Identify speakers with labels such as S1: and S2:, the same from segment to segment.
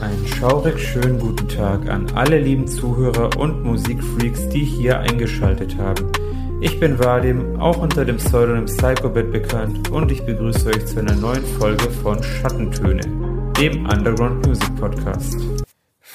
S1: Einen schaurig schönen guten Tag an alle lieben Zuhörer und Musikfreaks, die hier eingeschaltet haben. Ich bin Vadim, auch unter dem Pseudonym Psychobit bekannt und ich begrüße euch zu einer neuen Folge von Schattentöne, dem Underground Music Podcast.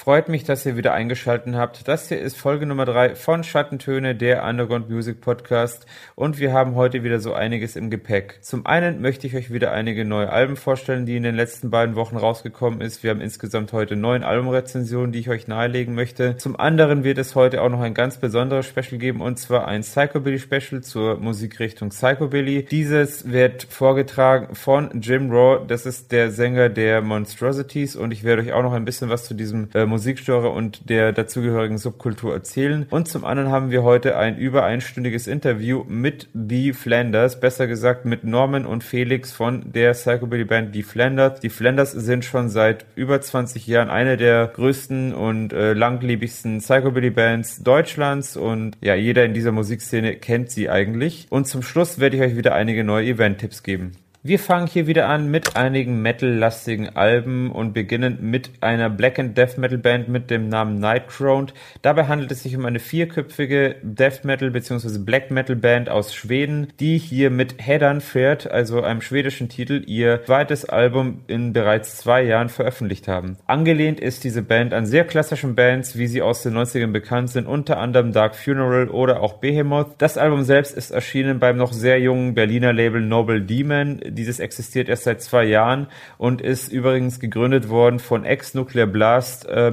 S1: Freut mich, dass ihr wieder eingeschaltet habt. Das hier ist Folge Nummer drei von Schattentöne, der Underground Music Podcast. Und wir haben heute wieder so einiges im Gepäck. Zum einen möchte ich euch wieder einige neue Alben vorstellen, die in den letzten beiden Wochen rausgekommen ist. Wir haben insgesamt heute neun Albumrezensionen, die ich euch nahelegen möchte. Zum anderen wird es heute auch noch ein ganz besonderes Special geben, und zwar ein Psychobilly Special zur Musikrichtung Psychobilly. Dieses wird vorgetragen von Jim Raw. Das ist der Sänger der Monstrosities und ich werde euch auch noch ein bisschen was zu diesem äh, Musikgenre und der dazugehörigen Subkultur erzählen. Und zum anderen haben wir heute ein über einstündiges Interview mit The Flanders, besser gesagt mit Norman und Felix von der Psychobilly Band The Flanders. Die Flanders sind schon seit über 20 Jahren eine der größten und äh, langlebigsten Psychobilly Bands Deutschlands und ja, jeder in dieser Musikszene kennt sie eigentlich. Und zum Schluss werde ich euch wieder einige neue Event-Tipps geben. Wir fangen hier wieder an mit einigen Metal-lastigen Alben und beginnen mit einer Black and Death Metal Band mit dem Namen Nightcrowned. Dabei handelt es sich um eine vierköpfige Death Metal bzw. Black Metal Band aus Schweden, die hier mit Headern fährt, also einem schwedischen Titel, ihr zweites Album in bereits zwei Jahren veröffentlicht haben. Angelehnt ist diese Band an sehr klassischen Bands, wie sie aus den 90ern bekannt sind, unter anderem Dark Funeral oder auch Behemoth. Das Album selbst ist erschienen beim noch sehr jungen Berliner Label Noble Demon dieses existiert erst seit zwei Jahren und ist übrigens gegründet worden von Ex-Nuclear Blast äh,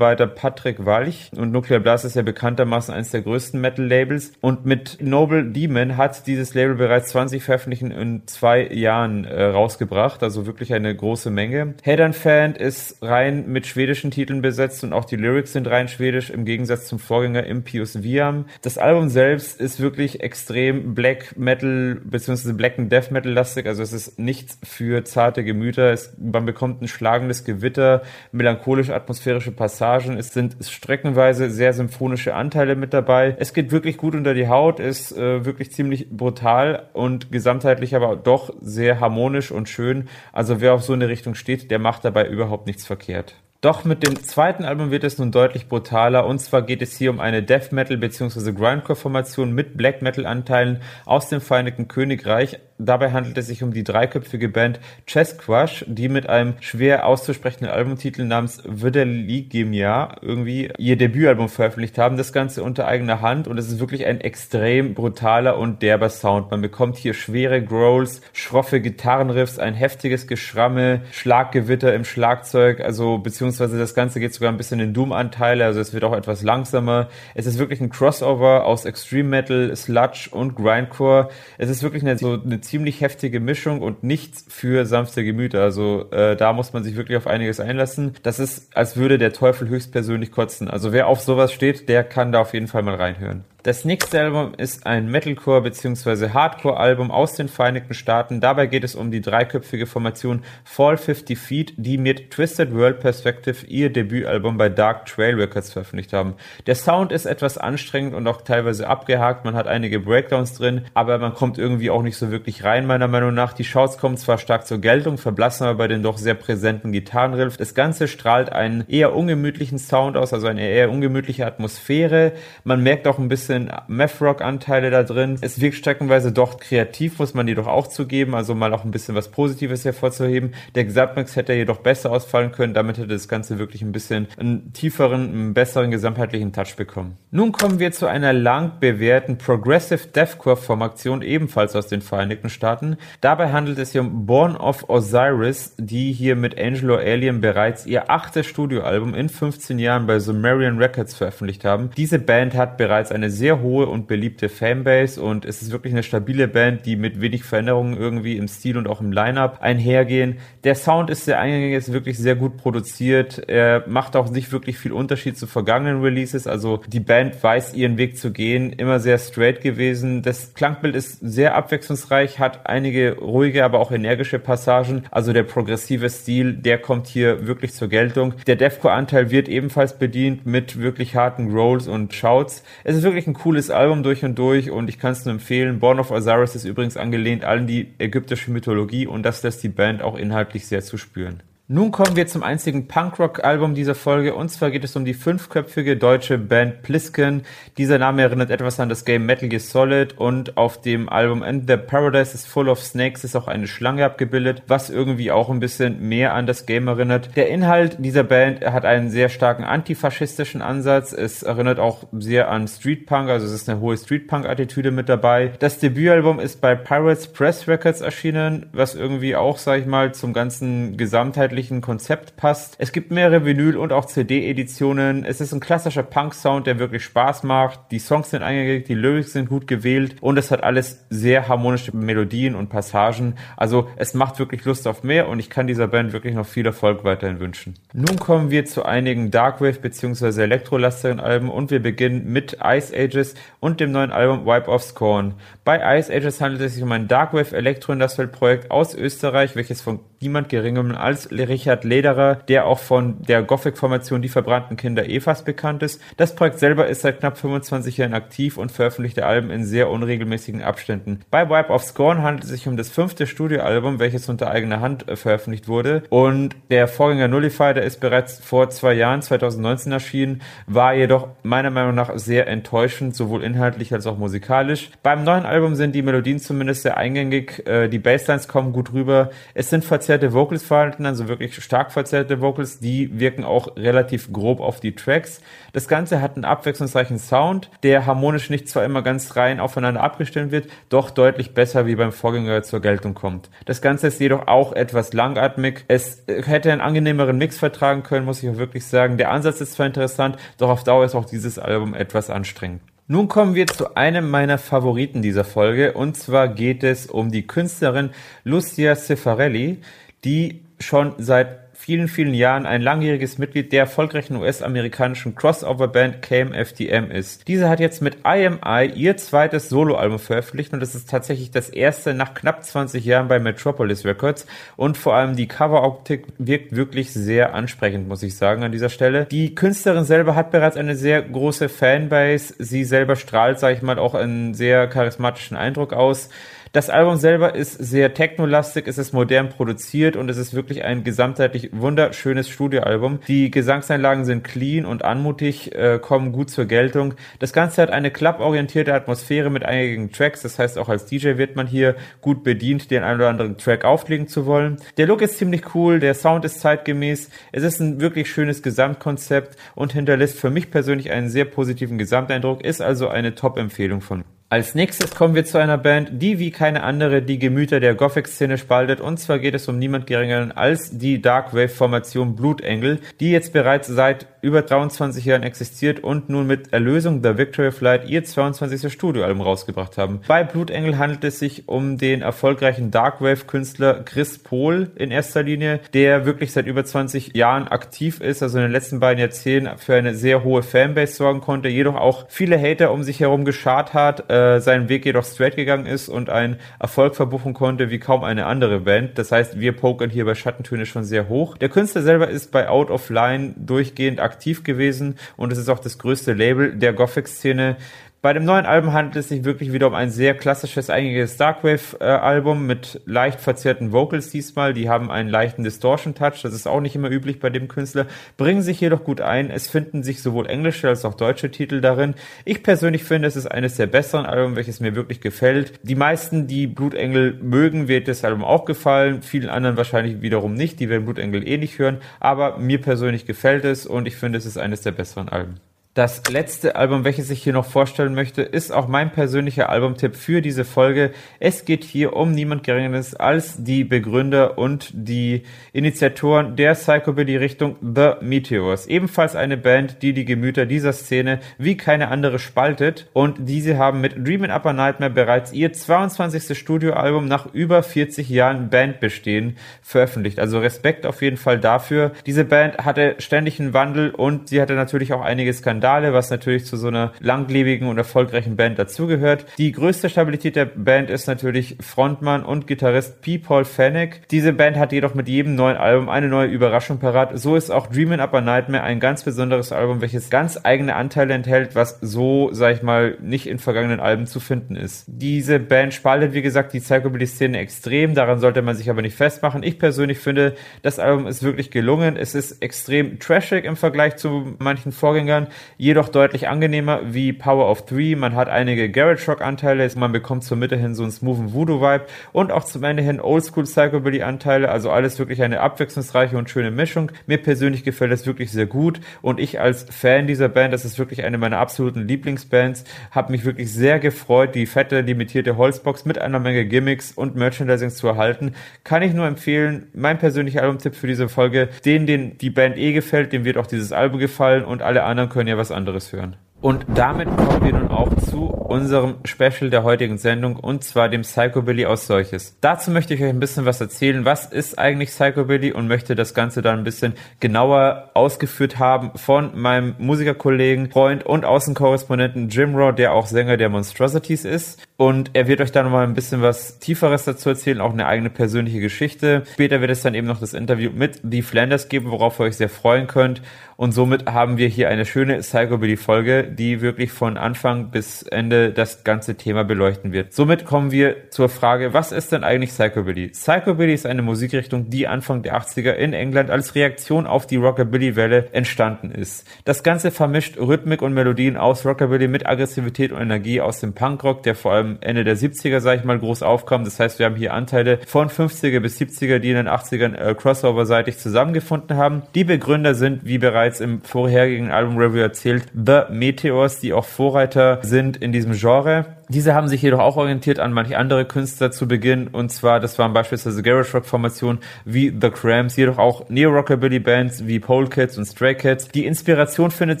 S1: Patrick Walch. Und Nuclear Blast ist ja bekanntermaßen eines der größten Metal-Labels. Und mit Noble Demon hat dieses Label bereits 20 Veröffentlichungen in zwei Jahren äh, rausgebracht. Also wirklich eine große Menge. Head Fan ist rein mit schwedischen Titeln besetzt und auch die Lyrics sind rein schwedisch im Gegensatz zum Vorgänger Impius Viam. Das Album selbst ist wirklich extrem Black Metal bzw. Black and Death Metal lastig. Also es ist ist nichts für zarte Gemüter. Es, man bekommt ein schlagendes Gewitter, melancholische atmosphärische Passagen. Es sind streckenweise sehr symphonische Anteile mit dabei. Es geht wirklich gut unter die Haut, ist äh, wirklich ziemlich brutal und gesamtheitlich aber doch sehr harmonisch und schön. Also wer auf so eine Richtung steht, der macht dabei überhaupt nichts verkehrt. Doch mit dem zweiten Album wird es nun deutlich brutaler und zwar geht es hier um eine Death Metal bzw. Grindcore Formation mit Black Metal Anteilen aus dem Vereinigten Königreich. Dabei handelt es sich um die dreiköpfige Band Chess Crush, die mit einem schwer auszusprechenden Albumtitel namens Vidaligemia irgendwie ihr Debütalbum veröffentlicht haben. Das Ganze unter eigener Hand und es ist wirklich ein extrem brutaler und derber Sound. Man bekommt hier schwere Growls, schroffe Gitarrenriffs, ein heftiges Geschramme, Schlaggewitter im Schlagzeug, also beziehungsweise das Ganze geht sogar ein bisschen in Doom-Anteile, also es wird auch etwas langsamer. Es ist wirklich ein Crossover aus Extreme Metal, Sludge und Grindcore. Es ist wirklich eine, so eine ziemlich heftige Mischung und nichts für sanfte Gemüter. Also äh, da muss man sich wirklich auf einiges einlassen. Das ist, als würde der Teufel höchstpersönlich kotzen. Also wer auf sowas steht, der kann da auf jeden Fall mal reinhören. Das nächste Album ist ein Metalcore bzw. Hardcore-Album aus den Vereinigten Staaten. Dabei geht es um die dreiköpfige Formation Fall 50 Feet, die mit Twisted World Perspective ihr Debütalbum bei Dark Trail Records veröffentlicht haben. Der Sound ist etwas anstrengend und auch teilweise abgehakt. Man hat einige Breakdowns drin, aber man kommt irgendwie auch nicht so wirklich rein, meiner Meinung nach. Die Shouts kommen zwar stark zur Geltung, verblassen aber bei den doch sehr präsenten Gitarrenriff. Das Ganze strahlt einen eher ungemütlichen Sound aus, also eine eher ungemütliche Atmosphäre. Man merkt auch ein bisschen bisschen Math-Rock-Anteile da drin. Es wirkt streckenweise doch kreativ, muss man jedoch auch zugeben, also mal auch ein bisschen was Positives hervorzuheben. Der Gesamtmix hätte jedoch besser ausfallen können, damit hätte das Ganze wirklich ein bisschen einen tieferen, einen besseren gesamtheitlichen Touch bekommen. Nun kommen wir zu einer lang bewährten Progressive Deathcore-Formation, ebenfalls aus den Vereinigten Staaten. Dabei handelt es sich um Born of Osiris, die hier mit Angelo Alien bereits ihr achtes Studioalbum in 15 Jahren bei Sumerian Records veröffentlicht haben. Diese Band hat bereits eine sehr sehr hohe und beliebte Fanbase und es ist wirklich eine stabile Band, die mit wenig Veränderungen irgendwie im Stil und auch im Line-Up einhergehen. Der Sound ist sehr eingängig, ist wirklich sehr gut produziert. Er macht auch nicht wirklich viel Unterschied zu vergangenen Releases. Also die Band weiß ihren Weg zu gehen, immer sehr straight gewesen. Das Klangbild ist sehr abwechslungsreich, hat einige ruhige, aber auch energische Passagen. Also der progressive Stil, der kommt hier wirklich zur Geltung. Der Deathcore-Anteil wird ebenfalls bedient mit wirklich harten Rolls und Shouts. Es ist wirklich ein ein cooles Album durch und durch und ich kann es nur empfehlen. Born of Osiris ist übrigens angelehnt an die ägyptische Mythologie und das lässt die Band auch inhaltlich sehr zu spüren. Nun kommen wir zum einzigen Punkrock-Album dieser Folge und zwar geht es um die fünfköpfige deutsche Band Plisken. Dieser Name erinnert etwas an das Game Metal Gear Solid und auf dem Album And the Paradise is Full of Snakes ist auch eine Schlange abgebildet, was irgendwie auch ein bisschen mehr an das Game erinnert. Der Inhalt dieser Band hat einen sehr starken antifaschistischen Ansatz. Es erinnert auch sehr an Street Punk, also es ist eine hohe Street Punk-Attitüde mit dabei. Das Debütalbum ist bei Pirates Press Records erschienen, was irgendwie auch, sag ich mal, zum ganzen Gesamtheit gesamtheitlichen Konzept passt. Es gibt mehrere Vinyl- und auch CD-Editionen. Es ist ein klassischer Punk-Sound, der wirklich Spaß macht. Die Songs sind eingekriegt, die Lyrics sind gut gewählt und es hat alles sehr harmonische Melodien und Passagen. Also es macht wirklich Lust auf mehr und ich kann dieser Band wirklich noch viel Erfolg weiterhin wünschen. Nun kommen wir zu einigen Darkwave bzw. elektrolastigeren Alben und wir beginnen mit Ice Ages und dem neuen Album Wipe of Scorn. Bei Ice Ages handelt es sich um ein Darkwave Elektro-Industrial Projekt aus Österreich, welches von niemand geringem als Richard Lederer, der auch von der Gothic-Formation Die verbrannten Kinder Evas bekannt ist. Das Projekt selber ist seit knapp 25 Jahren aktiv und veröffentlichte Alben in sehr unregelmäßigen Abständen. Bei Wipe of Scorn handelt es sich um das fünfte Studioalbum, welches unter eigener Hand äh, veröffentlicht wurde. Und der Vorgänger Nullify, der ist bereits vor zwei Jahren, 2019 erschienen, war jedoch meiner Meinung nach sehr enttäuschend, sowohl inhaltlich als auch musikalisch. Beim neuen Album sind die Melodien zumindest sehr eingängig, äh, die Basslines kommen gut rüber, es sind verzerrte Vocals vorhanden, also wirklich stark verzerrte Vocals, die wirken auch relativ grob auf die Tracks. Das Ganze hat einen abwechslungsreichen Sound, der harmonisch nicht zwar immer ganz rein aufeinander abgestimmt wird, doch deutlich besser wie beim Vorgänger zur Geltung kommt. Das Ganze ist jedoch auch etwas langatmig. Es hätte einen angenehmeren Mix vertragen können, muss ich auch wirklich sagen. Der Ansatz ist zwar interessant, doch auf Dauer ist auch dieses Album etwas anstrengend. Nun kommen wir zu einem meiner Favoriten dieser Folge und zwar geht es um die Künstlerin Lucia Cifarelli, die schon seit vielen, vielen Jahren ein langjähriges Mitglied der erfolgreichen US-amerikanischen Crossover-Band KMFDM ist. Diese hat jetzt mit IMI ihr zweites Soloalbum veröffentlicht und es ist tatsächlich das erste nach knapp 20 Jahren bei Metropolis Records und vor allem die Coveroptik wirkt wirklich sehr ansprechend, muss ich sagen, an dieser Stelle. Die Künstlerin selber hat bereits eine sehr große Fanbase. Sie selber strahlt, sage ich mal, auch einen sehr charismatischen Eindruck aus. Das Album selber ist sehr technolastig, es ist modern produziert und es ist wirklich ein gesamtheitlich wunderschönes Studioalbum. Die Gesangseinlagen sind clean und anmutig, äh, kommen gut zur Geltung. Das Ganze hat eine klapporientierte Atmosphäre mit einigen Tracks, das heißt auch als DJ wird man hier gut bedient, den einen oder anderen Track auflegen zu wollen. Der Look ist ziemlich cool, der Sound ist zeitgemäß, es ist ein wirklich schönes Gesamtkonzept und hinterlässt für mich persönlich einen sehr positiven Gesamteindruck, ist also eine Top-Empfehlung von als nächstes kommen wir zu einer Band, die wie keine andere die Gemüter der Gothic-Szene spaltet. Und zwar geht es um niemand geringeren als die Darkwave-Formation Blutengel, die jetzt bereits seit über 23 Jahren existiert und nun mit Erlösung The Victory Flight ihr 22. Studioalbum rausgebracht haben. Bei Blutengel handelt es sich um den erfolgreichen Darkwave-Künstler Chris Pohl in erster Linie, der wirklich seit über 20 Jahren aktiv ist, also in den letzten beiden Jahrzehnten für eine sehr hohe Fanbase sorgen konnte, jedoch auch viele Hater um sich herum geschart hat, äh, seinen Weg jedoch straight gegangen ist und einen Erfolg verbuchen konnte wie kaum eine andere Band. Das heißt, wir pokern hier bei Schattentöne schon sehr hoch. Der Künstler selber ist bei Out of Line durchgehend aktiv gewesen und es ist auch das größte Label der Gothic-Szene. Bei dem neuen Album handelt es sich wirklich wieder um ein sehr klassisches, einiges Darkwave-Album mit leicht verzerrten Vocals diesmal. Die haben einen leichten Distortion-Touch, das ist auch nicht immer üblich bei dem Künstler, bringen sich jedoch gut ein. Es finden sich sowohl englische als auch deutsche Titel darin. Ich persönlich finde, es ist eines der besseren Alben, welches mir wirklich gefällt. Die meisten, die Blutengel mögen, wird das Album auch gefallen. Vielen anderen wahrscheinlich wiederum nicht. Die werden Blutengel eh nicht hören. Aber mir persönlich gefällt es und ich finde, es ist eines der besseren Alben. Das letzte Album, welches ich hier noch vorstellen möchte, ist auch mein persönlicher Albumtipp für diese Folge. Es geht hier um niemand Geringeres als die Begründer und die Initiatoren der Psychobilly-Richtung The Meteors. Ebenfalls eine Band, die die Gemüter dieser Szene wie keine andere spaltet. Und diese haben mit Dreamin' Upper Nightmare bereits ihr 22. Studioalbum nach über 40 Jahren Bandbestehen veröffentlicht. Also Respekt auf jeden Fall dafür. Diese Band hatte ständig einen Wandel und sie hatte natürlich auch einige Skandale Randale, was natürlich zu so einer langlebigen und erfolgreichen Band dazugehört. Die größte Stabilität der Band ist natürlich Frontmann und Gitarrist P. Paul Fennec. Diese Band hat jedoch mit jedem neuen Album eine neue Überraschung parat. So ist auch Dreamin' Up a Nightmare ein ganz besonderes Album, welches ganz eigene Anteile enthält, was so, sag ich mal, nicht in vergangenen Alben zu finden ist. Diese Band spaltet, wie gesagt, die Psychobilly-Szene extrem. Daran sollte man sich aber nicht festmachen. Ich persönlich finde, das Album ist wirklich gelungen. Es ist extrem trashig im Vergleich zu manchen Vorgängern, jedoch deutlich angenehmer wie Power of Three. Man hat einige Garage Rock Anteile, man bekommt zur Mitte hin so einen smoothen Voodoo Vibe und auch zum Ende hin Oldschool Psychobilly Anteile, also alles wirklich eine abwechslungsreiche und schöne Mischung. Mir persönlich gefällt es wirklich sehr gut und ich als Fan dieser Band, das ist wirklich eine meiner absoluten Lieblingsbands, habe mich wirklich sehr gefreut, die fette limitierte Holzbox mit einer Menge Gimmicks und Merchandising zu erhalten. Kann ich nur empfehlen, mein persönlicher Albumtipp für diese Folge, den, den die Band eh gefällt, dem wird auch dieses Album gefallen und alle anderen können ja was anderes hören. Und damit kommen wir nun auch zu unserem Special der heutigen Sendung und zwar dem Psychobilly aus solches. Dazu möchte ich euch ein bisschen was erzählen. Was ist eigentlich Psychobilly und möchte das Ganze dann ein bisschen genauer ausgeführt haben von meinem Musikerkollegen, Freund und Außenkorrespondenten Jim Raw, der auch Sänger der Monstrosities ist. Und er wird euch da nochmal ein bisschen was Tieferes dazu erzählen, auch eine eigene persönliche Geschichte. Später wird es dann eben noch das Interview mit The Flanders geben, worauf ihr euch sehr freuen könnt. Und somit haben wir hier eine schöne Psychobilly-Folge, die wirklich von Anfang bis Ende das ganze Thema beleuchten wird. Somit kommen wir zur Frage, was ist denn eigentlich Psychobilly? Psychobilly ist eine Musikrichtung, die Anfang der 80er in England als Reaktion auf die Rockabilly-Welle entstanden ist. Das Ganze vermischt Rhythmik und Melodien aus Rockabilly mit Aggressivität und Energie aus dem Punkrock, der vor allem Ende der 70er, sag ich mal, groß aufkam. Das heißt, wir haben hier Anteile von 50er bis 70er, die in den 80ern äh, crossover-seitig zusammengefunden haben. Die Begründer sind, wie bereits bereits im vorherigen Album-Review erzählt, The Meteors, die auch Vorreiter sind in diesem Genre. Diese haben sich jedoch auch orientiert an manche andere Künstler zu Beginn und zwar, das waren beispielsweise Garage Rock Formationen wie The Cramps, jedoch auch Neo-Rockabilly Bands wie Polekids und Stray Cats. Die Inspiration findet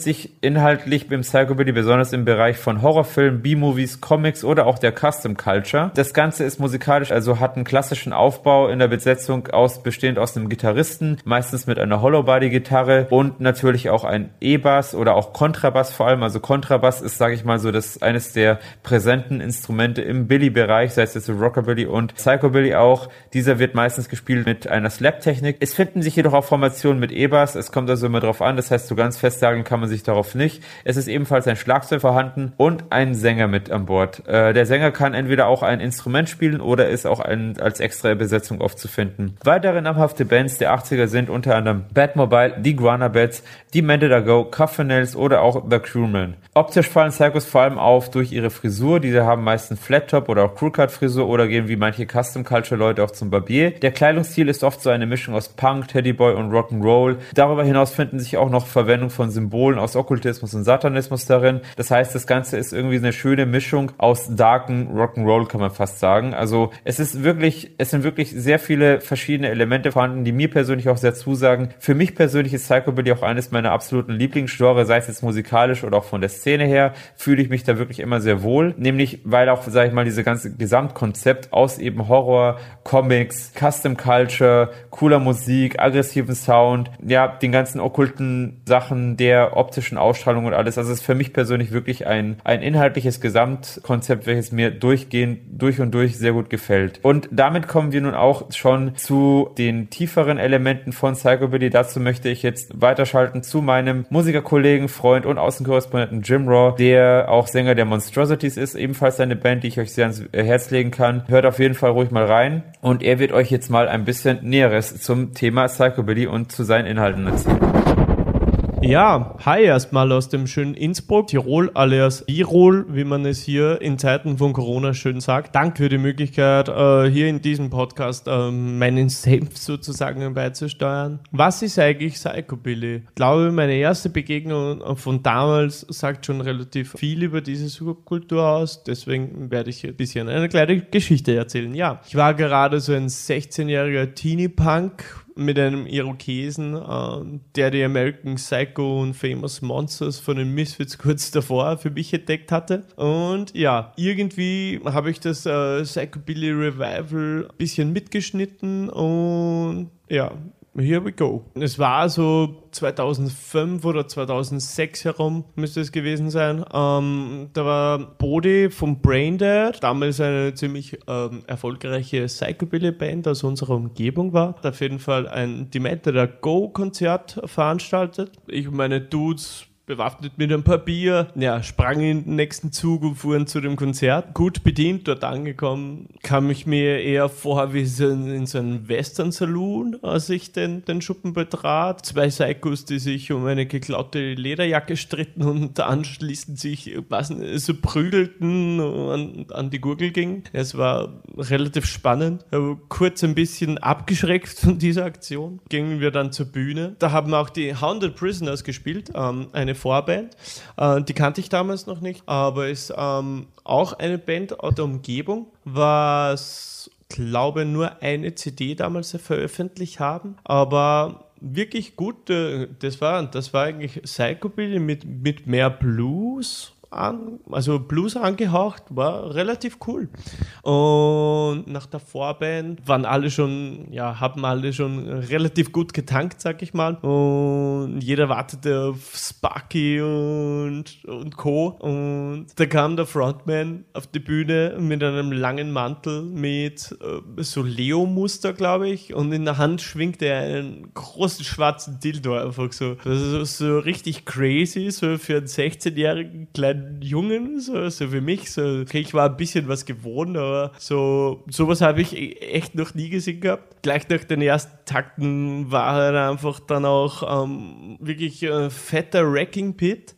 S1: sich inhaltlich im Psychobilly besonders im Bereich von Horrorfilmen, B-Movies, Comics oder auch der Custom Culture. Das Ganze ist musikalisch, also hat einen klassischen Aufbau in der Besetzung aus, bestehend aus einem Gitarristen, meistens mit einer Hollow-Body-Gitarre und natürlich auch ein E-Bass oder auch Kontrabass vor allem. Also Kontrabass ist, sage ich mal so, das eines der präsenten präsenten Instrumente im Billy-Bereich, sei es jetzt Rockabilly und Psychobilly auch. Dieser wird meistens gespielt mit einer Slap-Technik. Es finden sich jedoch auch Formationen mit E-Bass. Es kommt also immer drauf an. Das heißt, so ganz festsagen kann man sich darauf nicht. Es ist ebenfalls ein Schlagzeug vorhanden und ein Sänger mit an Bord. Äh, der Sänger kann entweder auch ein Instrument spielen oder ist auch ein, als extra Besetzung oft zu finden. Weitere namhafte Bands der 80er sind unter anderem Batmobile, die Guana Bats, die Mended Go, Nails oder auch The Crewman. Optisch fallen Circus vor allem auf durch ihre Frisur, diese haben meistens Flat Top oder auch Crewcut Frisur oder gehen wie manche Custom Culture Leute auch zum Barbier. Der Kleidungsstil ist oft so eine Mischung aus Punk, Teddyboy und Rock'n'Roll. Darüber hinaus finden sich auch noch Verwendung von Symbolen aus Okkultismus und Satanismus darin. Das heißt, das Ganze ist irgendwie eine schöne Mischung aus darken Rock'n'Roll, kann man fast sagen. Also es ist wirklich, es sind wirklich sehr viele verschiedene Elemente vorhanden, die mir persönlich auch sehr zusagen. Für mich persönlich ist Psychobilly auch eines meiner absoluten Lieblingsgenre, sei es jetzt musikalisch oder auch von der Szene her, fühle ich mich da wirklich immer sehr wohl. Nämlich nämlich weil auch, sage ich mal, diese ganze Gesamtkonzept aus eben Horror, Comics, Custom Culture, cooler Musik, aggressiven Sound, ja, den ganzen okkulten Sachen, der optischen Ausstrahlung und alles. Also es ist für mich persönlich wirklich ein, ein inhaltliches Gesamtkonzept, welches mir durchgehend, durch und durch sehr gut gefällt. Und damit kommen wir nun auch schon zu den tieferen Elementen von Psychobilly. Dazu möchte ich jetzt weiterschalten zu meinem Musikerkollegen, Freund und Außenkorrespondenten Jim Raw, der auch Sänger der Monstrosities ist, ebenfalls eine Band, die ich euch sehr ans Herz legen kann. Hört auf jeden Fall ruhig mal rein. Und er wird euch jetzt mal ein bisschen Näheres zum Thema Psychobilly und zu seinen Inhalten erzählen.
S2: Ja, hi erstmal aus dem schönen Innsbruck, Tirol alias Tirol, wie man es hier in Zeiten von Corona schön sagt. Danke für die Möglichkeit, äh, hier in diesem Podcast ähm, meinen Senf sozusagen beizusteuern. Was ist eigentlich Psychobilly? Ich glaube, meine erste Begegnung von damals sagt schon relativ viel über diese Subkultur aus. Deswegen werde ich ein bisschen eine kleine Geschichte erzählen. Ja, ich war gerade so ein 16-jähriger Teenie-Punk, mit einem Irokesen, äh, der die American Psycho und Famous Monsters von den Misfits kurz davor für mich entdeckt hatte. Und ja, irgendwie habe ich das äh, Psychobilly Revival ein bisschen mitgeschnitten und ja, here we go. Es war so 2005 oder 2006 herum, müsste es gewesen sein. Ähm, da war Bodhi vom Braindead, damals eine ziemlich ähm, erfolgreiche Psychobilly-Band aus unserer Umgebung war. Hat auf jeden Fall ein Demented Go-Konzert veranstaltet. Ich und meine Dudes bewaffnet mit einem Papier, ja, sprang in den nächsten Zug und fuhren zu dem Konzert. Gut bedient, dort angekommen, kam ich mir eher vor wie in, so einem Western-Saloon, als ich den, den Schuppen betrat. Zwei Psychos, die sich um eine geklaute Lederjacke stritten und anschließend sich was, so prügelten und an die Gurgel gingen. Es war relativ spannend. Aber kurz ein bisschen abgeschreckt von dieser Aktion. Gingen wir dann zur Bühne. Da haben auch die Hounded Prisoners gespielt, ähm, eine Vorband. Äh, die kannte ich damals noch nicht, aber ist ähm, auch eine Band aus der Umgebung, was glaube nur eine CD damals veröffentlicht haben, aber wirklich gut. Das war, das war eigentlich Psychobilly mit, mit mehr Blues an, also Blues angehaucht, war relativ cool. Und nach der Vorband waren alle schon, ja, haben alle schon relativ gut getankt, sag ich mal. Und jeder wartete auf Sparky und, und Co. Und da kam der Frontman auf die Bühne mit einem langen Mantel mit äh, so Leo-Muster, glaube ich. Und in der Hand schwingte er einen großen schwarzen Dildo einfach so. Das ist so richtig crazy, so für einen 16-jährigen kleinen Jungen, so, so wie mich. So, okay, ich war ein bisschen was gewohnt, aber so sowas habe ich e-, echt noch nie gesehen gehabt. Gleich nach den ersten Takten war er einfach dann auch ähm, wirklich ein fetter Wrecking Pit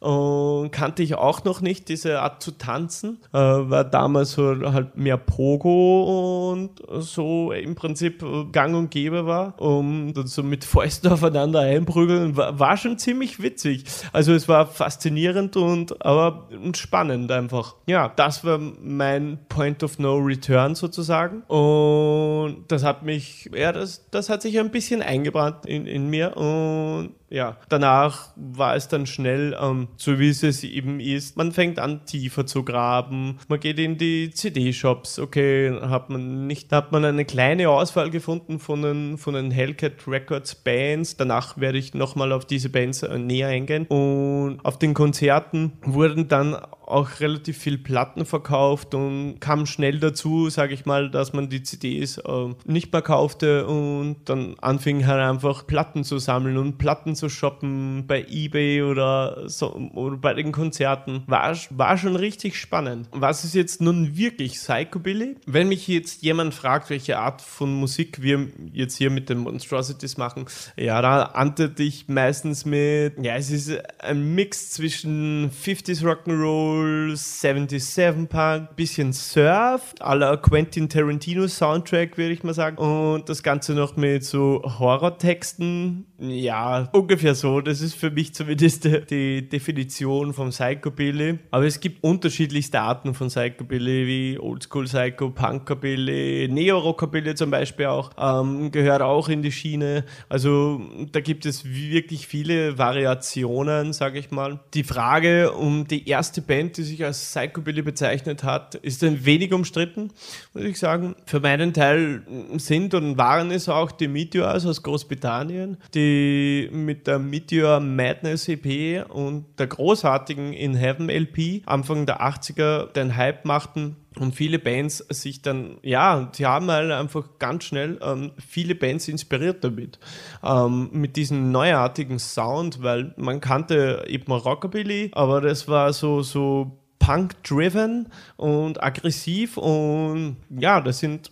S2: und kannte ich auch noch nicht, diese Art zu tanzen. Äh, war damals halt mehr Pogo und so im Prinzip gang und gäbe war. Und so mit Fäusten aufeinander einprügeln, war, war schon ziemlich witzig. Also es war faszinierend und aber spannend einfach. Ja, das war mein Point of No Return sozusagen. Und das hat mich, ja, das, das hat sich ein bisschen eingebrannt in, in mir und ja, danach war es dann schnell, ähm, so wie es es eben ist. Man fängt an, tiefer zu graben. Man geht in die CD-Shops. Okay, hat man nicht, hat man eine kleine Auswahl gefunden von den, von den Hellcat Records Bands. Danach werde ich nochmal auf diese Bands äh, näher eingehen. Und auf den Konzerten wurden dann auch relativ viel Platten verkauft und kam schnell dazu, sage ich mal, dass man die CDs äh, nicht mehr kaufte und dann anfing halt einfach Platten zu sammeln und Platten zu shoppen bei eBay oder, so, oder bei den Konzerten. War, war schon richtig spannend. Was ist jetzt nun wirklich Psychobilly? Wenn mich jetzt jemand fragt, welche Art von Musik wir jetzt hier mit den Monstrosities machen, ja, da antworte ich meistens mit, ja, es ist ein Mix zwischen 50s Rock'n'Roll, 77 Punk, bisschen Surf, aller Quentin Tarantino Soundtrack, würde ich mal sagen. Und das Ganze noch mit so Horrortexten. Ja, ungefähr so. Das ist für mich zumindest die Definition vom Psychobilly. Aber es gibt unterschiedlichste Arten von Psychobilly, wie Oldschool Psycho, Punkabilly, Neo-Rockabilly zum Beispiel auch, ähm, gehört auch in die Schiene. Also da gibt es wirklich viele Variationen, sage ich mal. Die Frage um die erste Band, die sich als Psychobilly bezeichnet hat, ist ein wenig umstritten, muss ich sagen. Für meinen Teil sind und waren es auch die Meteors aus Großbritannien, die mit mit der Meteor Madness EP und der großartigen In Heaven LP Anfang der 80er den Hype machten und viele Bands sich dann, ja, sie haben halt einfach ganz schnell ähm, viele Bands inspiriert damit. Ähm, mit diesem neuartigen Sound, weil man kannte eben Rockabilly, aber das war so, so Punk-driven und aggressiv und ja, das sind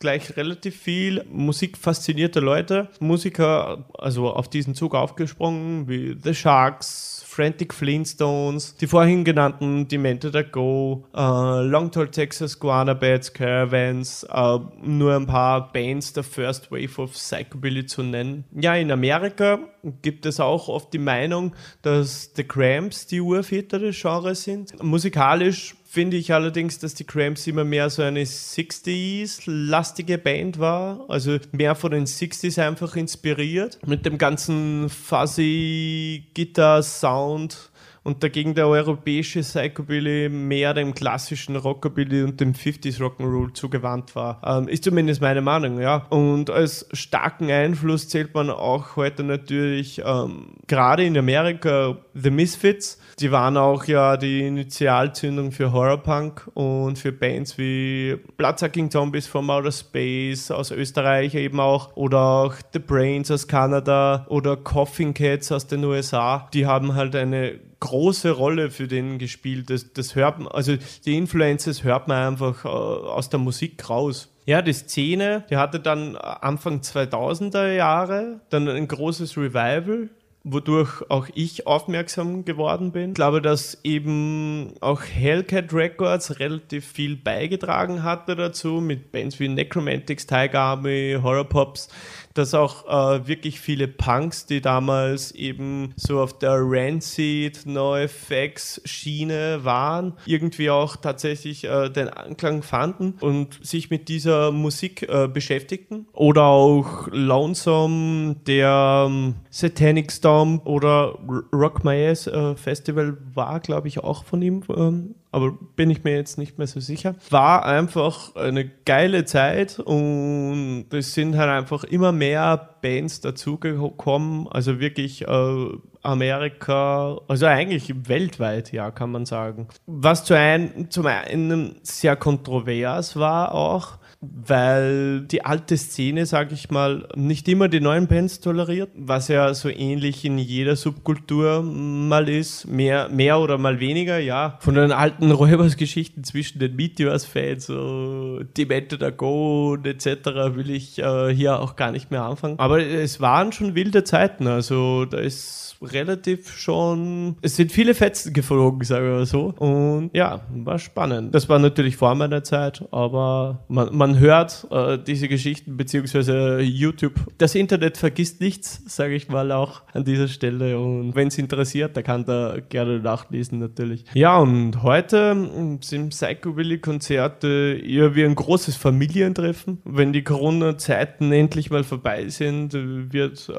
S2: gleich relativ viel musikfaszinierte Leute, Musiker, also auf diesen Zug aufgesprungen, wie The Sharks, Frantic Flintstones, die vorhin genannten Demented Go, äh, Long Tall Texas Guana Bats, Caravans, äh, nur ein paar Bands der First Wave of Psychobilly zu nennen. Ja, in Amerika gibt es auch oft die Meinung, dass The Cramps die Urväter des Genres sind. Musikalisch finde ich allerdings, dass die Cramps immer mehr so eine 60s-lastige Band war. Also mehr von den 60s einfach inspiriert. Mit dem ganzen fuzzy Gitter-Sound und dagegen der europäische Psychobilly mehr dem klassischen Rockabilly und dem 50s Rock'n'Roll zugewandt war. Ähm, ist zumindest meine Meinung, ja. Und als starken Einfluss zählt man auch heute natürlich ähm, gerade in Amerika The Misfits. Die waren auch ja die Initialzündung für Horrorpunk und für Bands wie Bloodsucking Zombies from Outer Space aus Österreich eben auch oder auch The Brains aus Kanada oder Coughing Cats aus den USA. Die haben halt eine große Rolle für den gespielt. Das, das hört man, also die Influences hört man einfach äh, aus der Musik raus. Ja, die Szene, die hatte dann Anfang 2000er Jahre dann ein großes Revival wodurch auch ich aufmerksam geworden bin. Ich glaube, dass eben auch Hellcat Records relativ viel beigetragen hatte dazu, mit Bands wie Necromantics, Tiger Army, Horror Pops, dass auch äh, wirklich viele Punks, die damals eben so auf der Rancid, NoFX Schiene waren, irgendwie auch tatsächlich äh, den Anklang fanden und sich mit dieser Musik äh, beschäftigten. Oder auch Lonesome, der ähm, Satanic Storm oder Rock My Ass äh, Festival war, glaube ich, auch von ihm ähm, aber bin ich mir jetzt nicht mehr so sicher. War einfach eine geile Zeit und es sind halt einfach immer mehr Bands dazugekommen, also wirklich äh, Amerika, also eigentlich weltweit, ja, kann man sagen. Was zu ein, zum einen sehr kontrovers war auch, weil die alte Szene, sage ich mal, nicht immer die neuen Bands toleriert, was ja so ähnlich in jeder Subkultur mal ist, mehr, mehr oder mal weniger, ja. Von den alten Räubersgeschichten zwischen den Meteors-Fans, so Demented Go etc. will ich äh, hier auch gar nicht mehr anfangen. Aber es waren schon wilde Zeiten, also da ist relativ schon, es sind viele Fetzen geflogen, sagen wir mal so. Und ja, war spannend. Das war natürlich vor meiner Zeit, aber man, man hört äh, diese Geschichten beziehungsweise YouTube. Das Internet vergisst nichts, sage ich mal auch an dieser Stelle. Und wenn es interessiert, da kann da gerne nachlesen natürlich. Ja, und heute sind Psychobilly-Konzerte eher wie ein großes Familientreffen. Wenn die Corona-Zeiten endlich mal vorbei sind, wird äh,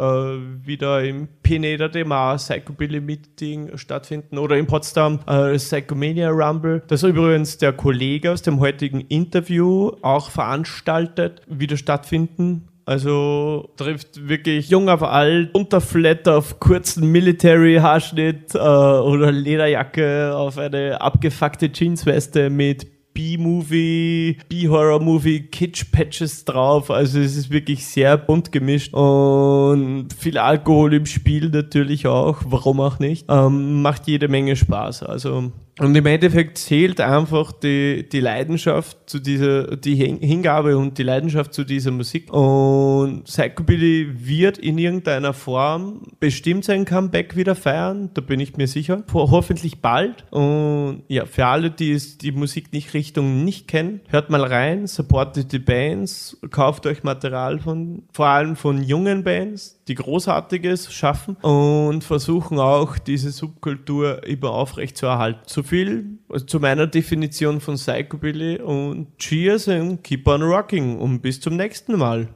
S2: wieder im Pineda dem EMA Psychobilly Meeting stattfinden oder in Potsdam äh, Psychomania Rumble, das übrigens der Kollege aus dem heutigen Interview auch veranstaltet, wieder stattfinden. Also trifft wirklich jung auf alt, Unterflat auf kurzen Military-Haarschnitt äh, oder Lederjacke auf eine abgefuckte Jeansweste mit B-Movie, B-Horror-Movie, Kitsch-Patches drauf. Also es ist wirklich sehr bunt gemischt und viel Alkohol im Spiel natürlich auch. Warum auch nicht? Ähm, macht jede Menge Spaß. Also und im Endeffekt zählt einfach die, die Leidenschaft zu dieser, die Hingabe und die Leidenschaft zu dieser Musik. Und Psychobilly wird in irgendeiner Form bestimmt sein Comeback wieder feiern, da bin ich mir sicher. Hoffentlich bald. Und ja, für alle, die es, die Musik nicht Richtung nicht kennen, hört mal rein, supportet die Bands, kauft euch Material von, vor allem von jungen Bands, die Großartiges schaffen und versuchen auch diese Subkultur immer aufrecht zu erhalten. So viel also zu meiner Definition von Psychobilly und Cheers and keep on rocking und bis zum nächsten Mal.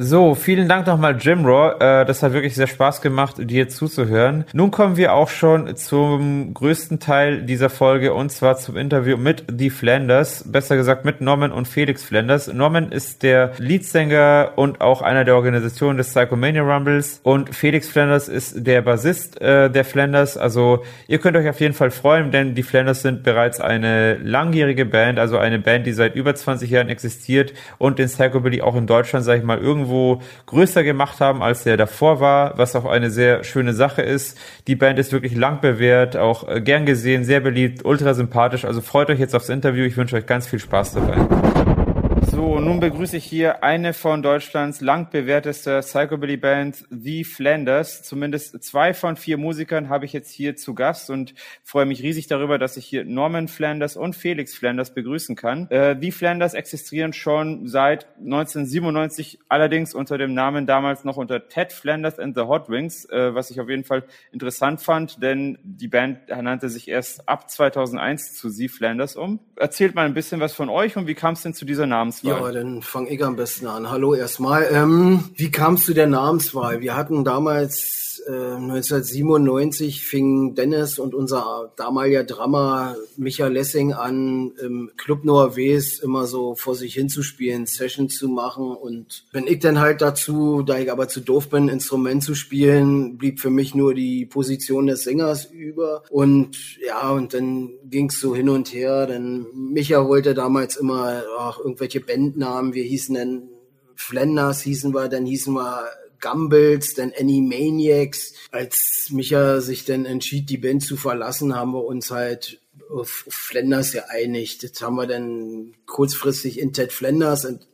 S1: So, vielen Dank nochmal, Jim Raw. Äh, das hat wirklich sehr Spaß gemacht, dir zuzuhören. Nun kommen wir auch schon zum größten Teil dieser Folge und zwar zum Interview mit The Flanders, besser gesagt mit Norman und Felix Flanders. Norman ist der Leadsänger und auch einer der Organisationen des Psychomania Rumbles und Felix Flanders ist der Bassist äh, der Flanders. Also ihr könnt euch auf jeden Fall freuen, denn die Flanders sind bereits eine langjährige Band, also eine Band, die seit über 20 Jahren existiert und den Psychobilly auch in Deutschland, sag ich mal, irgendwo irgendwo größer gemacht haben, als der davor war, was auch eine sehr schöne Sache ist. Die Band ist wirklich lang bewährt, auch äh, gern gesehen, sehr beliebt, ultra sympathisch. Also freut euch jetzt aufs Interview. Ich wünsche euch ganz viel Spaß dabei. So, nun begrüße ich hier eine von Deutschlands lang bewährtester Psychobilly-Band, The Flanders. Zumindest zwei von vier Musikern habe ich jetzt hier zu Gast und freue mich riesig darüber, dass ich hier Norman Flanders und Felix Flanders begrüßen kann. Äh, The Flanders existieren schon seit 1997, allerdings unter dem Namen damals noch unter Ted Flanders and the Hot Wings, äh, was ich auf jeden Fall interessant fand, denn die Band nannte sich erst ab 2001 zu The Flanders um. Erzählt mal ein bisschen was von euch und wie kam es denn zu dieser Namenswahl?
S3: Ja, dann fange ich am besten an. Hallo erstmal. Ähm, wie kam es zu der Namenswahl? Wir hatten damals äh, 1997 fing Dennis und unser damaliger Drummer Michael Lessing an, im Club Noaves immer so vor sich hinzuspielen, Sessions zu machen. Und wenn ich dann halt dazu, da ich aber zu doof bin, Instrument zu spielen, blieb für mich nur die Position des Sängers über. Und ja, und dann ging's so hin und her. Denn Micha wollte damals immer ach, irgendwelche Bandnamen. Wir hießen dann Flanders hießen wir, dann hießen wir Gumbles, dann Animaniacs. Als Micha sich dann entschied, die Band zu verlassen, haben wir uns halt auf Flanders geeinigt. Das haben wir dann kurzfristig in Ted Flanders und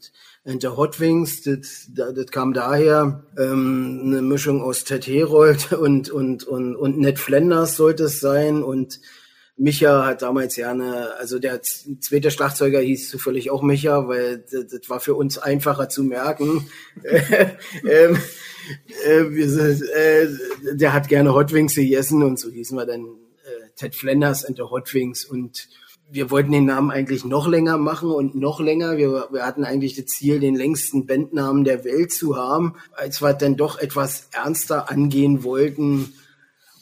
S3: and the Hot Wings, das, das kam daher, ähm, eine Mischung aus Ted Herold und, und, und, und Ned Flanders sollte es sein und Micha hat damals ja eine, also der zweite Schlagzeuger hieß zufällig auch Micha, weil das, das war für uns einfacher zu merken. ähm, äh, wir äh, der hat gerne Hot Wings gegessen und so hießen wir dann äh, Ted Flanders and the Hot Wings und wir wollten den Namen eigentlich noch länger machen und noch länger. Wir, wir hatten eigentlich das Ziel, den längsten Bandnamen der Welt zu haben. Als wir dann doch etwas ernster angehen wollten,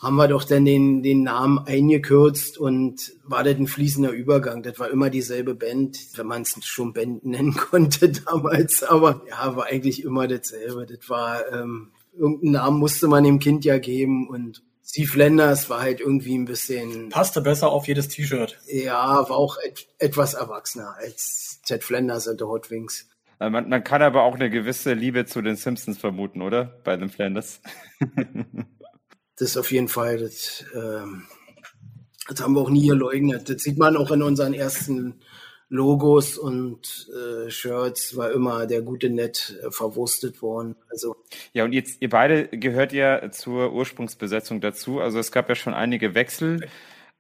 S3: haben wir doch dann den, den Namen eingekürzt und war das ein fließender Übergang. Das war immer dieselbe Band, wenn man es schon Band nennen konnte damals. Aber ja, war eigentlich immer dasselbe. Das war, ähm, irgendeinen Namen musste man dem Kind ja geben und Steve Lenders war halt irgendwie ein bisschen.
S4: Passte besser auf jedes T-Shirt.
S3: Ja, war auch et etwas erwachsener als Ted Flanders und The Hot Wings.
S5: Äh, man, man, kann aber auch eine gewisse Liebe zu den Simpsons vermuten, oder? Bei den Flanders.
S3: das auf jeden Fall, das, ähm, das haben wir auch nie geleugnet. Das sieht man auch in unseren ersten Logos und äh, Shirts war immer der gute Nett äh, verwurstet worden. Also
S5: ja, und jetzt ihr beide gehört ja zur Ursprungsbesetzung dazu. Also es gab ja schon einige Wechsel.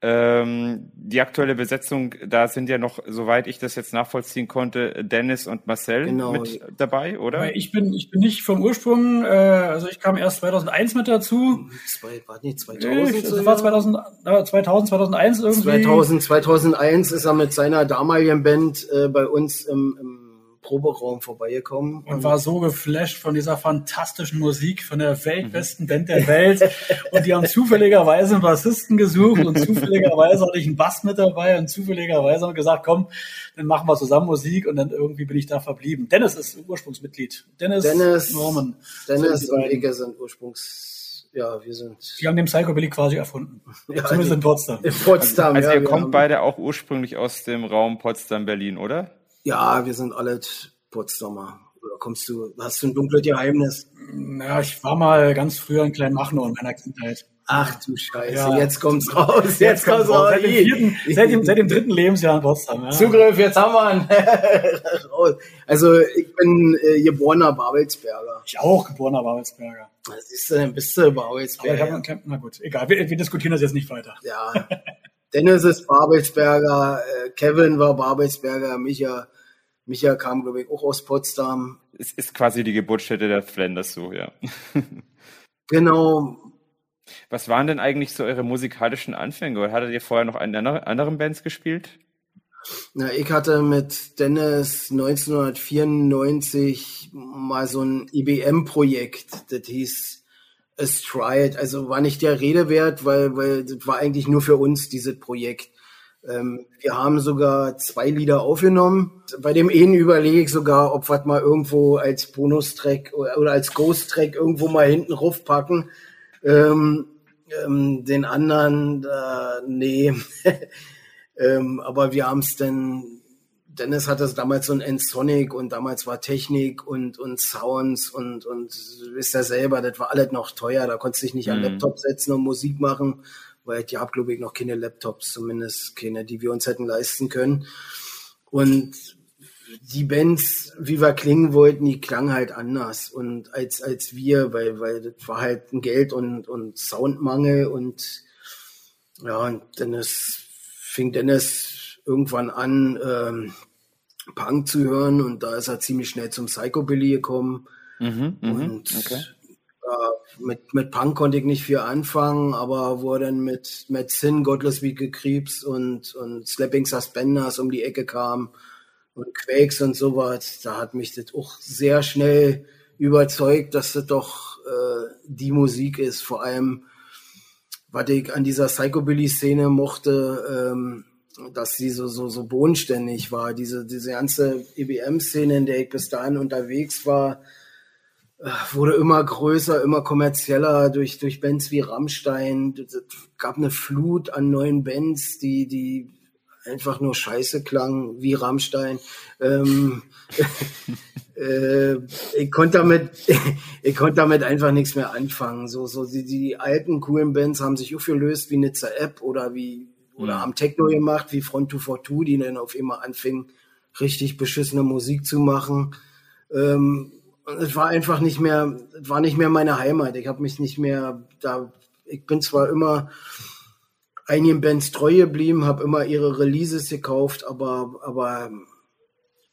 S5: Ähm, die aktuelle Besetzung, da sind ja noch, soweit ich das jetzt nachvollziehen konnte, Dennis und Marcel genau. mit dabei, oder?
S4: Ich bin, ich bin nicht vom Ursprung, äh, also ich kam erst 2001 mit dazu.
S3: Zwei, war nicht 2000?
S4: Das war 2000, äh, 2000, 2001 irgendwie.
S3: 2000, 2001 ist er mit seiner damaligen Band äh, bei uns im, im Proberaum vorbeigekommen.
S4: Und war so geflasht von dieser fantastischen Musik, von der weltbesten Band der Welt. und die haben zufälligerweise einen Bassisten gesucht und zufälligerweise hatte ich einen Bass mit dabei und zufälligerweise haben gesagt, komm, dann machen wir zusammen Musik und dann irgendwie bin ich da verblieben. Dennis ist Ursprungsmitglied. Dennis,
S3: Dennis Norman. Dennis und Ike sind Ursprungs ja, wir sind.
S4: Die haben den Psychobilly quasi erfunden. Ja, Zumindest in Potsdam.
S3: In Potsdam,
S5: Also ja, ihr kommt beide auch ursprünglich aus dem Raum Potsdam-Berlin, oder?
S3: Ja, wir sind alle Potsdamer. Oder kommst du, hast du ein dunkles Geheimnis?
S4: Naja, ich war mal ganz früher in Kleinmachnow in meiner Kindheit.
S3: Ach du Scheiße, ja. jetzt kommt's raus, jetzt, jetzt kommt's raus.
S4: Seit dem, vierten, seit, dem, seit dem dritten Lebensjahr in Potsdam.
S3: Ja. Zugriff, jetzt haben wir ihn. also ich bin äh, geborener Babelsberger.
S4: Ich auch geborener Babelsberger.
S3: Siehst du, bist du Babelsberger.
S4: Aber ich hab, na gut, egal, wir, wir diskutieren das jetzt nicht weiter.
S3: Ja, Dennis ist Babelsberger, äh, Kevin war Babelsberger, Micha Micha kam, glaube ich, auch aus Potsdam.
S5: Es ist quasi die Geburtsstätte der Flanders so, ja.
S3: genau.
S5: Was waren denn eigentlich so eure musikalischen Anfänge? Oder hattet ihr vorher noch in anderen Bands gespielt?
S3: Na, ich hatte mit Dennis 1994 mal so ein IBM-Projekt, das hieß Astride. Also war nicht der Rede wert, weil, weil das war eigentlich nur für uns dieses Projekt. Ähm, wir haben sogar zwei Lieder aufgenommen. Bei dem einen überlege ich sogar, ob wir mal irgendwo als Bonustrack oder, oder als Ghost-Track irgendwo mal hinten raufpacken. Ähm, ähm, den anderen, äh, nee. ähm, aber wir haben es dann, Dennis hatte damals so ein N-Sonic und damals war Technik und, und Sounds und, und wisst ja selber, das war alles noch teuer, da konntest du dich nicht mhm. an Laptop setzen und Musik machen weil die haben, glaube ich, noch keine Laptops, zumindest keine, die wir uns hätten leisten können. Und die Bands, wie wir klingen wollten, die klangen halt anders und als, als wir, weil, weil das war halt ein Geld- und, und Soundmangel und ja, und Dennis fing Dennis irgendwann an, ähm, Punk zu hören und da ist er ziemlich schnell zum Psychobilly gekommen. Mhm, mhm und okay mit, mit Punk konnte ich nicht viel anfangen, aber wo er dann mit, mit Sin, Godless Week Krebs und, und Slapping Suspenders um die Ecke kam und Quakes und sowas, da hat mich das auch sehr schnell überzeugt, dass das doch äh, die Musik ist. Vor allem, was ich an dieser Psychobilly-Szene mochte, ähm, dass sie so, so, so bodenständig war. Diese, diese ganze EBM-Szene, in der ich bis dahin unterwegs war, äh, wurde immer größer, immer kommerzieller durch, durch Bands wie Rammstein. Es gab eine Flut an neuen Bands, die, die einfach nur scheiße klang, wie Rammstein. Ähm, äh, ich konnte damit, ich konnte damit einfach nichts mehr anfangen. So, so die, die alten coolen Bands haben sich aufgelöst wie Nizza App oder wie, oder mhm. haben Techno gemacht wie Front 242, die dann auf immer anfingen, richtig beschissene Musik zu machen. Ähm, es war einfach nicht mehr, war nicht mehr meine Heimat. Ich habe mich nicht mehr da. Ich bin zwar immer einigen Bands treu geblieben, habe immer ihre Releases gekauft, aber aber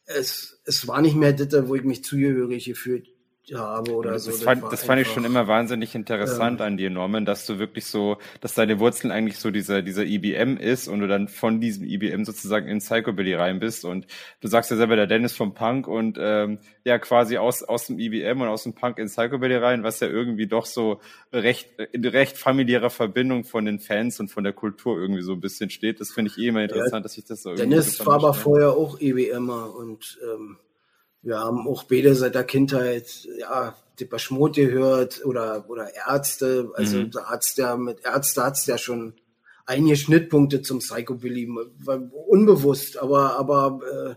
S3: es es war nicht mehr das, wo ich mich zugehörig gefühlt habe oder
S1: das
S3: so.
S1: Fand, das, das fand ich schon immer wahnsinnig interessant ähm, an dir, Norman, dass du wirklich so, dass deine Wurzeln eigentlich so dieser, dieser IBM e ist und du dann von diesem IBM e sozusagen in Psychobilly rein bist und du sagst ja selber der Dennis vom Punk und ähm, ja quasi aus, aus dem IBM e und aus dem Punk in Psychobilly rein, was ja irgendwie doch so recht, in recht familiärer Verbindung von den Fans und von der Kultur irgendwie so ein bisschen steht. Das finde ich eh immer interessant, ja, dass ich das so
S3: Dennis war aber vorher auch IBMer und ähm, wir haben auch beide seit der Kindheit, ja, Depeche Mode gehört oder, oder Ärzte. Also mhm. da hat's ja mit Ärzte hat's ja schon einige Schnittpunkte zum Psychobilly, unbewusst, aber, aber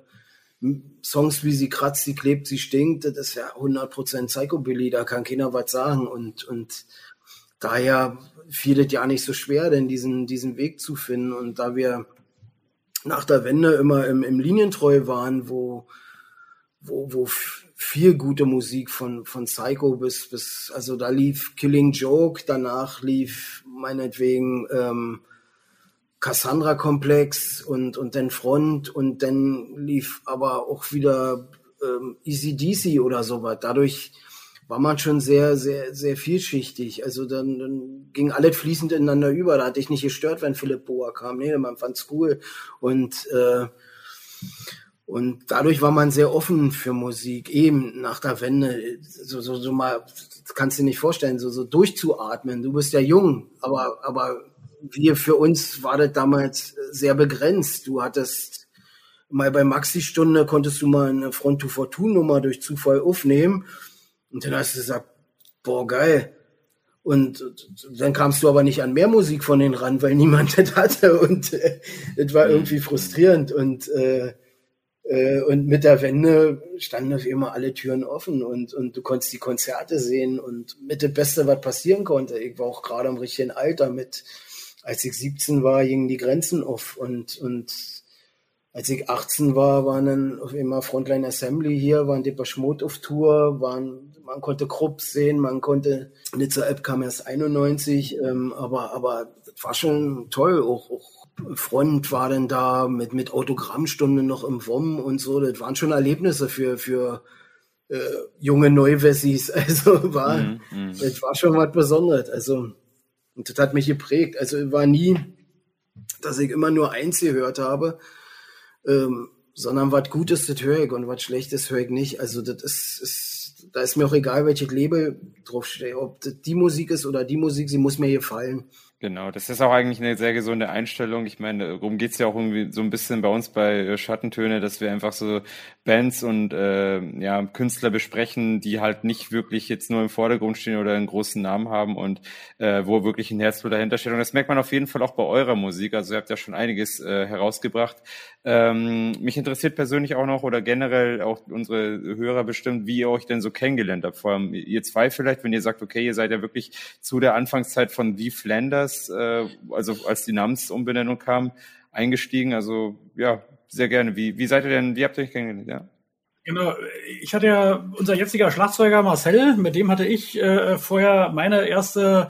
S3: äh, Songs wie sie kratzt, sie klebt, sie stinkt, das ist ja 100% Psychobilly, da kann keiner was sagen und, und daher fiel es ja nicht so schwer, denn diesen, diesen Weg zu finden und da wir nach der Wende immer im, im Linientreu waren, wo wo, wo viel gute Musik von, von Psycho bis, bis, also da lief Killing Joke, danach lief meinetwegen ähm, Cassandra Komplex und, und dann Front und dann lief aber auch wieder ähm, Easy DC oder sowas. Dadurch war man schon sehr, sehr, sehr vielschichtig. Also dann, dann ging alles fließend ineinander über. Da hatte ich nicht gestört, wenn Philipp Boa kam. Nee, man fand's cool. Und äh, und dadurch war man sehr offen für Musik, eben nach der Wende, so, so, so mal, kannst du dir nicht vorstellen, so, so durchzuatmen. Du bist ja jung, aber, aber wir, für uns war das damals sehr begrenzt. Du hattest mal bei Maxi-Stunde konntest du mal eine Front-to-Fortune-Nummer durch Zufall aufnehmen. Und dann hast du gesagt, boah, geil. Und dann kamst du aber nicht an mehr Musik von denen ran, weil niemand das hatte. Und äh, das war irgendwie frustrierend. Und äh, äh, und mit der Wende standen auf immer alle Türen offen und, und du konntest die Konzerte sehen und mit dem Beste, was passieren konnte. Ich war auch gerade im richtigen Alter mit, als ich 17 war, gingen die Grenzen auf und, und als ich 18 war, waren dann auf immer Frontline Assembly hier, waren Depeche Mode auf Tour, waren, man konnte Krupps sehen, man konnte, Nizza App kam erst 91, ähm, aber, aber das war schon toll, auch, auch Front war dann da mit, mit Autogrammstunden noch im WOM und so. Das waren schon Erlebnisse für, für äh, junge Neuwessis. Also war, mm, mm. das war schon was Besonderes. Also, und das hat mich geprägt. Also war nie, dass ich immer nur eins gehört habe, ähm, sondern was Gutes, das höre ich und was Schlechtes höre ich nicht. Also das ist, ist, da ist mir auch egal, welches Label draufsteht. Ob das die Musik ist oder die Musik, sie muss mir gefallen.
S1: Genau, das ist auch eigentlich eine sehr gesunde Einstellung. Ich meine, darum geht's ja auch irgendwie so ein bisschen bei uns bei äh, Schattentöne, dass wir einfach so Bands und äh, ja, Künstler besprechen, die halt nicht wirklich jetzt nur im Vordergrund stehen oder einen großen Namen haben und äh, wo wirklich ein Herzblut dahinter steht. Und das merkt man auf jeden Fall auch bei eurer Musik. Also ihr habt ja schon einiges äh, herausgebracht. Ähm, mich interessiert persönlich auch noch oder generell auch unsere Hörer bestimmt, wie ihr euch denn so kennengelernt habt. Vor allem ihr zwei vielleicht, wenn ihr sagt, okay, ihr seid ja wirklich zu der Anfangszeit von The Flanders Adidas, äh, also als die Namensumbenennung kam, eingestiegen. Also ja, sehr gerne. Wie, wie seid ihr denn, wie habt ihr euch kennengelernt? Ja?
S4: Genau, ich hatte ja unser jetziger Schlagzeuger Marcel, mit dem hatte ich äh, vorher meine erste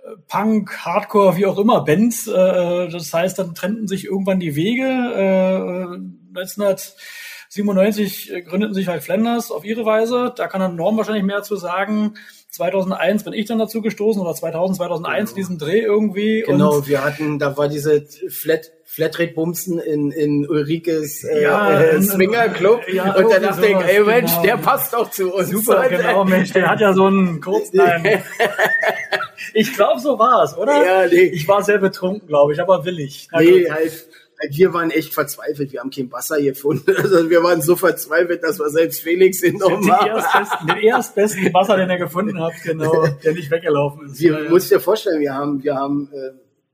S4: äh, Punk, Hardcore, wie auch immer Bands. Äh, das heißt, dann trennten sich irgendwann die Wege. Äh, 1997 gründeten sich halt Flanders auf ihre Weise. Da kann dann Norm wahrscheinlich mehr zu sagen. 2001 bin ich dann dazu gestoßen oder 2000, 2001 genau. diesen Dreh irgendwie.
S3: Genau, wir hatten, da war diese Flat Flatrate Bumsen in, in Ulrikes äh, ja, äh, Swinger Club ja, und dann dachte ich, ey Mensch, genau. der passt doch zu uns.
S4: Super, genau, Mensch, der hat ja so einen kurzen. ich glaube, so war es, oder? Ja, nee. Ich war sehr betrunken, glaube ich, aber willig.
S3: Na nee, gut. halt wir waren echt verzweifelt. Wir haben kein Wasser gefunden. Also wir waren so verzweifelt, dass wir selbst Felix hingenommen
S4: haben. Den erstbesten Wasser, den er gefunden hat, genau, der nicht weggelaufen ist.
S3: Wir, ja, musst dir vorstellen, wir haben, wir haben äh,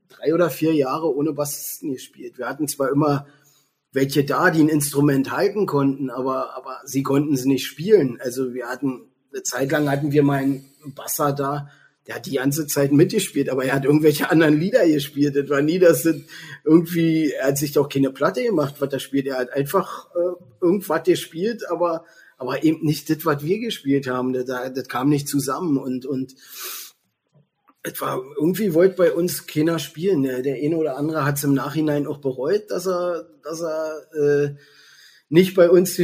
S3: drei oder vier Jahre ohne Bassisten gespielt. Wir hatten zwar immer welche da, die ein Instrument halten konnten, aber, aber sie konnten sie nicht spielen. Also wir hatten, eine Zeit lang hatten wir mal einen Basser da, der hat die ganze Zeit mitgespielt, aber er hat irgendwelche anderen Lieder gespielt. Das war nie, dass das irgendwie, er hat sich doch keine Platte gemacht, was er spielt. Er hat einfach äh, irgendwas gespielt, aber, aber eben nicht das, was wir gespielt haben. Das, das kam nicht zusammen und, und etwa irgendwie wollte bei uns keiner spielen. Der, der eine oder andere hat es im Nachhinein auch bereut, dass er, dass er äh, nicht bei uns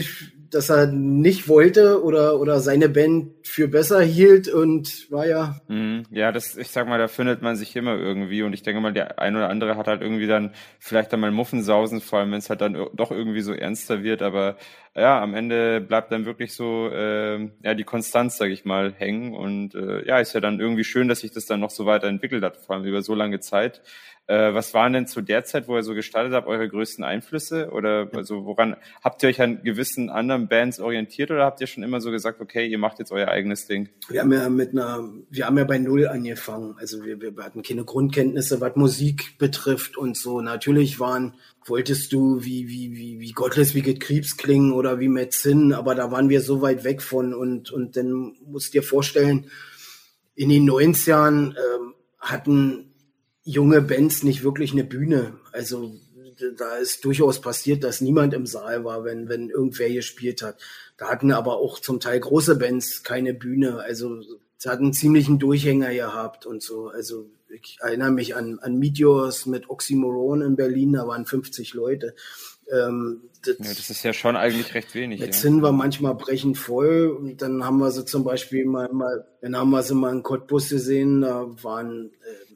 S3: dass er nicht wollte oder, oder seine Band für besser hielt und war ja.
S5: Mhm. Ja, das, ich sag mal, da findet man sich immer irgendwie und ich denke mal, der ein oder andere hat halt irgendwie dann vielleicht dann mal Muffensausen, vor allem wenn es halt dann doch irgendwie so ernster wird, aber ja, am Ende bleibt dann wirklich so äh, ja die Konstanz, sage ich mal, hängen und äh, ja, ist ja dann irgendwie schön, dass sich das dann noch so weiterentwickelt hat, vor allem über so lange Zeit. Äh, was waren denn zu der Zeit, wo ihr so gestartet habt, eure größten Einflüsse? Oder also woran habt ihr euch an gewissen anderen Bands orientiert oder habt ihr schon immer so gesagt, okay, ihr macht jetzt euer eigenes Ding?
S3: Wir haben ja mit einer, wir haben ja bei Null angefangen. Also wir, wir hatten keine Grundkenntnisse, was Musik betrifft und so. Natürlich waren, wolltest du wie, wie, wie, wie Godless wie Get Creeps klingen oder wie Metzin, aber da waren wir so weit weg von und, und dann musst dir vorstellen, in den 90ern ähm, hatten junge Bands nicht wirklich eine Bühne. Also da ist durchaus passiert, dass niemand im Saal war, wenn, wenn irgendwer gespielt hat. Da hatten aber auch zum Teil große Bands keine Bühne. Also sie hatten einen ziemlichen Durchhänger gehabt und so. Also ich erinnere mich an, an Meteors mit Oxymoron in Berlin, da waren 50 Leute.
S5: Ähm, das, ja, das ist ja schon eigentlich recht wenig.
S3: Jetzt ja. sind wir manchmal brechend voll. Und dann haben wir sie zum Beispiel mal, mal dann haben wir sie mal in Cottbus gesehen, da waren äh,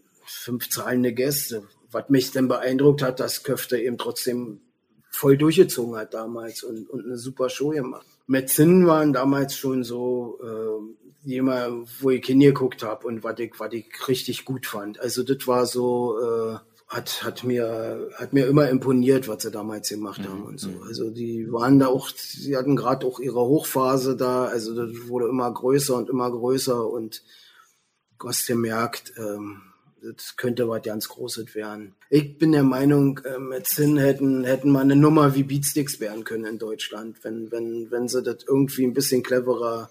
S3: fünf zahlende Gäste. Was mich dann beeindruckt hat, dass Köfte eben trotzdem voll durchgezogen hat damals und, und eine super Show gemacht. Metzin waren damals schon so äh, jemand, wo ich hingeguckt habe und was ich, was ich richtig gut fand. Also das war so, äh, hat, hat mir, hat mir immer imponiert, was sie damals gemacht haben mhm. und so. Mhm. Also die waren da auch, sie hatten gerade auch ihre Hochphase da, also das wurde immer größer und immer größer und du hast gemerkt, ähm, das könnte was ganz Großes werden. Ich bin der Meinung, äh, mit Zinn hätten, hätten wir eine Nummer wie Beatsticks werden können in Deutschland, wenn, wenn, wenn sie das irgendwie ein bisschen cleverer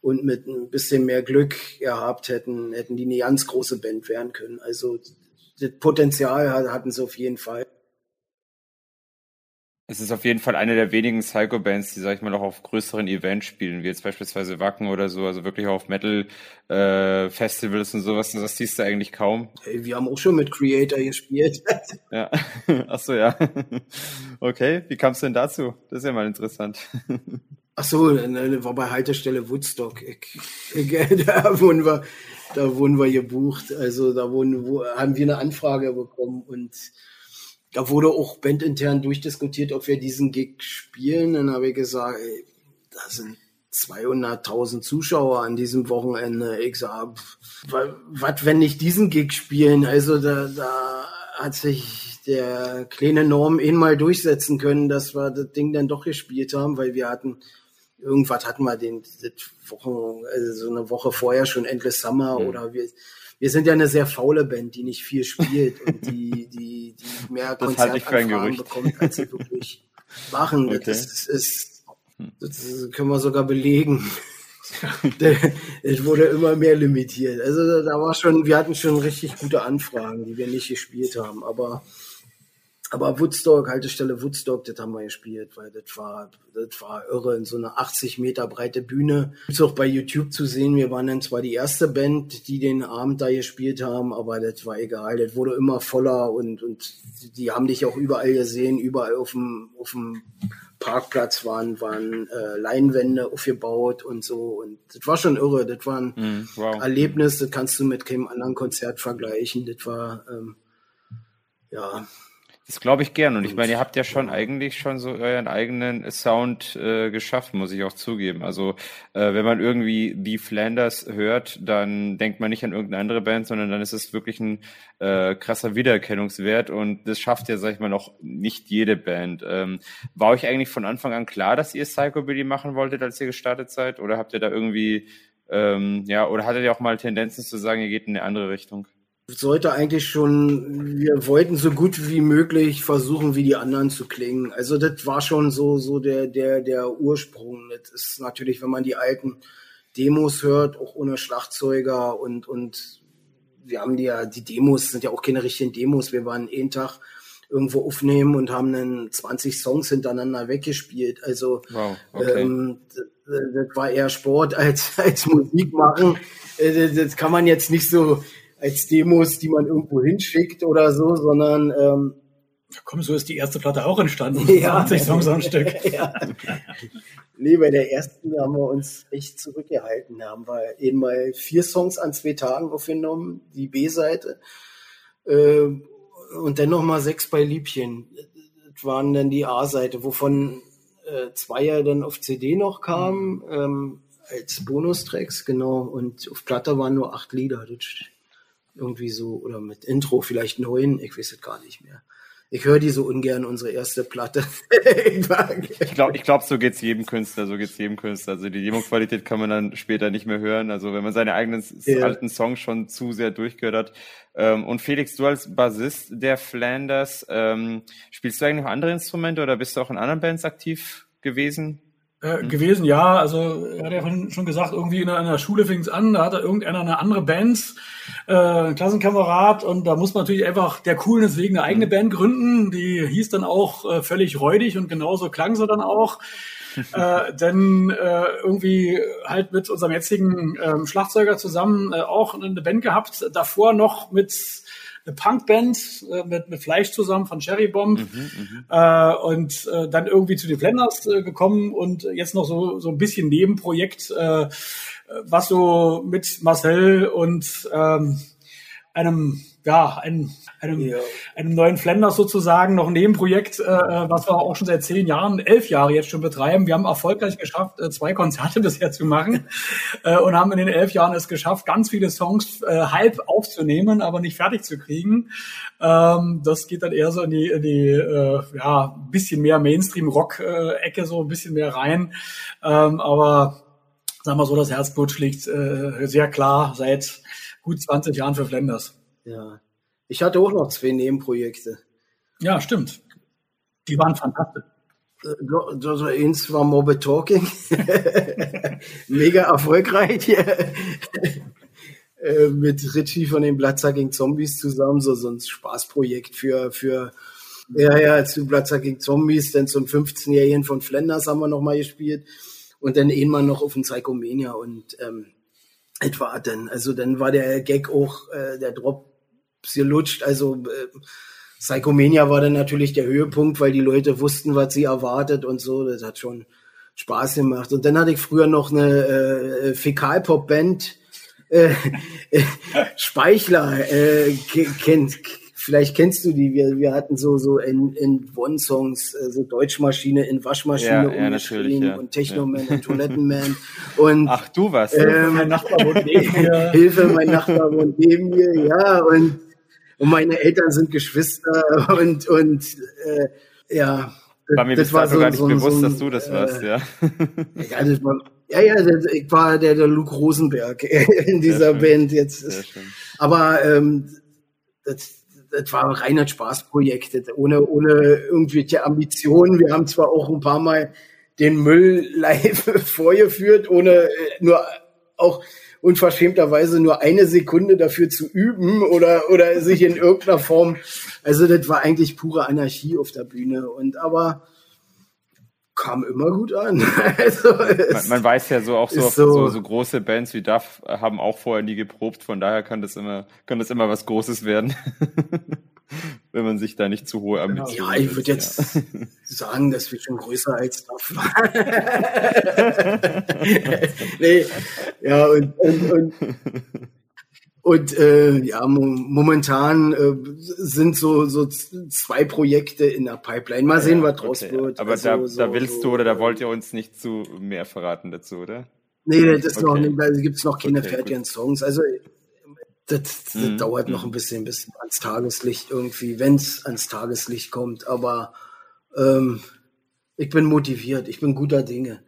S3: und mit ein bisschen mehr Glück gehabt hätten, hätten die eine ganz große Band werden können. Also das Potenzial hatten sie auf jeden Fall.
S5: Es ist auf jeden Fall eine der wenigen Psycho-Bands, die, sag ich mal, auch auf größeren Events spielen, wie jetzt beispielsweise Wacken oder so, also wirklich auf Metal-Festivals äh, und sowas. Das siehst du eigentlich kaum.
S3: Hey, wir haben auch schon mit Creator gespielt.
S5: ja, ach so, ja. Okay, wie kam es denn dazu? Das ist ja mal interessant.
S3: Ach so, ne, war bei Haltestelle Woodstock. Ich, ich, da wurden wir, da wurden wir gebucht. Also da wurden, wo, haben wir eine Anfrage bekommen und da wurde auch bandintern durchdiskutiert, ob wir diesen Gig spielen. Dann habe ich gesagt, ey, da sind 200.000 Zuschauer an diesem Wochenende. Ich sag, was, wenn nicht diesen Gig spielen? Also da, da hat sich der kleine Norm eh mal durchsetzen können, dass wir das Ding dann doch gespielt haben, weil wir hatten, irgendwas hatten wir den, Wochen, also so eine Woche vorher schon Endless Summer mhm. oder wir, wir sind ja eine sehr faule Band, die nicht viel spielt und die, die, die mehr Konzertanfragen bekommt, als sie wirklich machen. Okay. Das, ist, das können wir sogar belegen. es wurde immer mehr limitiert. Also da war schon, wir hatten schon richtig gute Anfragen, die wir nicht gespielt haben. Aber aber Woodstock, Haltestelle Woodstock, das haben wir gespielt, weil das war, das war irre in so einer 80 Meter breite Bühne. Ist auch bei YouTube zu sehen. Wir waren dann zwar die erste Band, die den Abend da gespielt haben, aber das war egal. Das wurde immer voller und, und die haben dich auch überall gesehen. Überall auf dem, auf dem Parkplatz waren, waren äh, Leinwände aufgebaut und so. Und das war schon irre. Das war ein mm, wow. Erlebnis, das kannst du mit keinem anderen Konzert vergleichen. Das war, ähm, ja,
S1: Das glaube ich gern. Und ich meine, ihr habt ja schon eigentlich schon so euren eigenen Sound äh, geschaffen, muss ich auch zugeben. Also äh, wenn man irgendwie The Flanders hört, dann denkt man nicht an irgendeine andere Band, sondern dann ist es wirklich ein äh, krasser Wiedererkennungswert. Und das schafft ja, sag ich mal, noch nicht jede Band. Ähm, war euch eigentlich von Anfang an klar, dass ihr Psychobilly machen wolltet, als ihr gestartet seid? Oder habt ihr da irgendwie, ähm, ja, oder hattet ihr auch mal Tendenzen zu sagen, ihr geht in eine andere Richtung?
S3: Sollte eigentlich schon, wir wollten so gut wie möglich versuchen, wie die anderen zu klingen. Also das war schon so, so der, der, der Ursprung. Das ist natürlich, wenn man die alten Demos hört, auch ohne Schlagzeuger und, und wir haben die ja, die Demos sind ja auch keine richtigen Demos. Wir waren jeden Tag irgendwo aufnehmen und haben dann 20 Songs hintereinander weggespielt. Also wow, okay. ähm, das, war eher Sport als, als Musik machen. Äh, das kann man jetzt nicht so als Demos, die man irgendwo hinschickt oder so, sondern ähm,
S4: Komm, so ist die erste Platte auch entstanden.
S3: Ja. 20 Songs am Stück. ja. Nee, bei der ersten haben wir uns echt zurückgehalten. Da haben wir eben mal vier Songs an zwei Tagen aufgenommen, die B-Seite. Äh, und dann noch mal sechs bei Liebchen. Das waren dann die A-Seite, wovon äh, zwei ja dann auf CD noch kamen, ähm, als Bonustracks, genau. Und auf Platte waren nur acht Lieder. Das irgendwie so, oder mit Intro vielleicht neun, ich weiß es gar nicht mehr. Ich höre die so ungern, unsere erste Platte.
S1: ich glaube, ich glaub, so geht's jedem Künstler, so geht's jedem Künstler. Also die Demo-Qualität kann man dann später nicht mehr hören. Also wenn man seine eigenen yeah. alten Songs schon zu sehr durchgehört hat. Ähm, und Felix, du als Bassist der Flanders, ähm, spielst du eigentlich noch andere Instrumente oder bist du auch in anderen Bands aktiv gewesen?
S4: Äh, gewesen, ja. Also er hat ja schon gesagt, irgendwie in einer Schule fing es an, da hatte irgendeiner eine andere Band, äh, ein Klassenkamerad und da muss man natürlich einfach der Coolness wegen eine eigene mhm. Band gründen. Die hieß dann auch äh, völlig räudig und genauso klang sie dann auch. äh, denn äh, irgendwie halt mit unserem jetzigen ähm, Schlagzeuger zusammen äh, auch eine Band gehabt, davor noch mit eine Punkband äh, mit, mit Fleisch zusammen von Cherry Bomb. Mhm, mhm, äh, und äh, dann irgendwie zu den Flanders äh, gekommen und jetzt noch so, so ein bisschen Nebenprojekt, äh, was so mit Marcel und ähm, einem ja, einem, einem, ja. einem neuen Flanders sozusagen, noch ein Nebenprojekt, äh, was wir auch schon seit zehn Jahren, elf Jahre jetzt schon betreiben. Wir haben erfolgreich geschafft, äh, zwei Konzerte bisher zu machen äh, und haben in den elf Jahren es geschafft, ganz viele Songs äh, halb aufzunehmen, aber nicht fertig zu kriegen. Ähm, das geht dann eher so in die, in die äh, ja, bisschen mehr Mainstream-Rock-Ecke, so ein bisschen mehr rein. Ähm, aber sagen wir so, das Herzblut schlägt äh, sehr klar seit gut 20 Jahren für Flanders.
S3: Ja. Ich hatte auch noch zwei Nebenprojekte.
S4: Ja, stimmt. Die waren fantastisch.
S3: Also eins war Morbid Talking. Mega erfolgreich. Äh, mit Richie von den Bloodsucking Zombies zusammen, so, so ein Spaßprojekt für, für, ja, ja, zu Bloodsucking Zombies, dann zum 15-Jährigen von Flanders haben wir nochmal gespielt und dann irgendwann noch auf den Psychomania und, ähm, etwa dann, also dann war der Gag auch, äh, der Drop gelutscht. Also äh, Psychomania war dann natürlich der Höhepunkt, weil die Leute wussten, was sie erwartet und so. Das hat schon Spaß gemacht. Und dann hatte ich früher noch eine äh, Fäkalpop-Band, äh, äh, Speichler, äh, kennt, vielleicht kennst du die. Wir, wir hatten so so in, in One-Songs äh, so Deutschmaschine in Waschmaschine
S1: ja, umgeschrieben
S3: ja, und Technoman ja. und Toilettenman. Und,
S1: Ach du was?
S3: Ähm, mein Nachbar wohnt neben mir. Hilfe, mein Nachbar wohnt neben mir, ja. Und und meine Eltern sind Geschwister und, und äh, ja.
S1: War mir das war so, gar nicht so, bewusst, so, dass du das äh, warst, ja.
S3: ja, das war, ja, ja, ich war der, der Luke Rosenberg in dieser Band jetzt. aber ähm, das, das war rein ein Spaßprojekt, ohne, ohne irgendwelche Ambitionen. Wir haben zwar auch ein paar Mal den Müll live vorgeführt, ohne äh, nur auch unverschämterweise nur eine Sekunde dafür zu üben oder, oder sich in irgendeiner Form. Also das war eigentlich pure Anarchie auf der Bühne. Und aber kam immer gut an.
S1: also man, man, weiß ja so auch so, so, so, so, große Bands wie Duff haben auch vorher nie geprobt, von daher kann das immer, kann das immer was Großes werden. wenn man sich da nicht zu hohe Ambitionen
S3: Ja, ich würde jetzt ja. sagen, dass wir schon größer als Duff waren. nee, ja, und, und, und Und äh, ja, mo momentan äh, sind so, so zwei Projekte in der Pipeline. Mal sehen, ja, was draus okay. wird.
S1: Aber also, da, so, da willst so, du oder da wollt ihr uns nicht zu mehr verraten dazu, oder?
S3: Nee, das okay. noch nicht, da gibt's noch keine okay, fertigen gut. Songs. Also das, das mhm. dauert noch mhm. ein bisschen bis ans Tageslicht irgendwie, wenn's ans Tageslicht kommt. Aber ähm, ich bin motiviert, ich bin guter Dinge.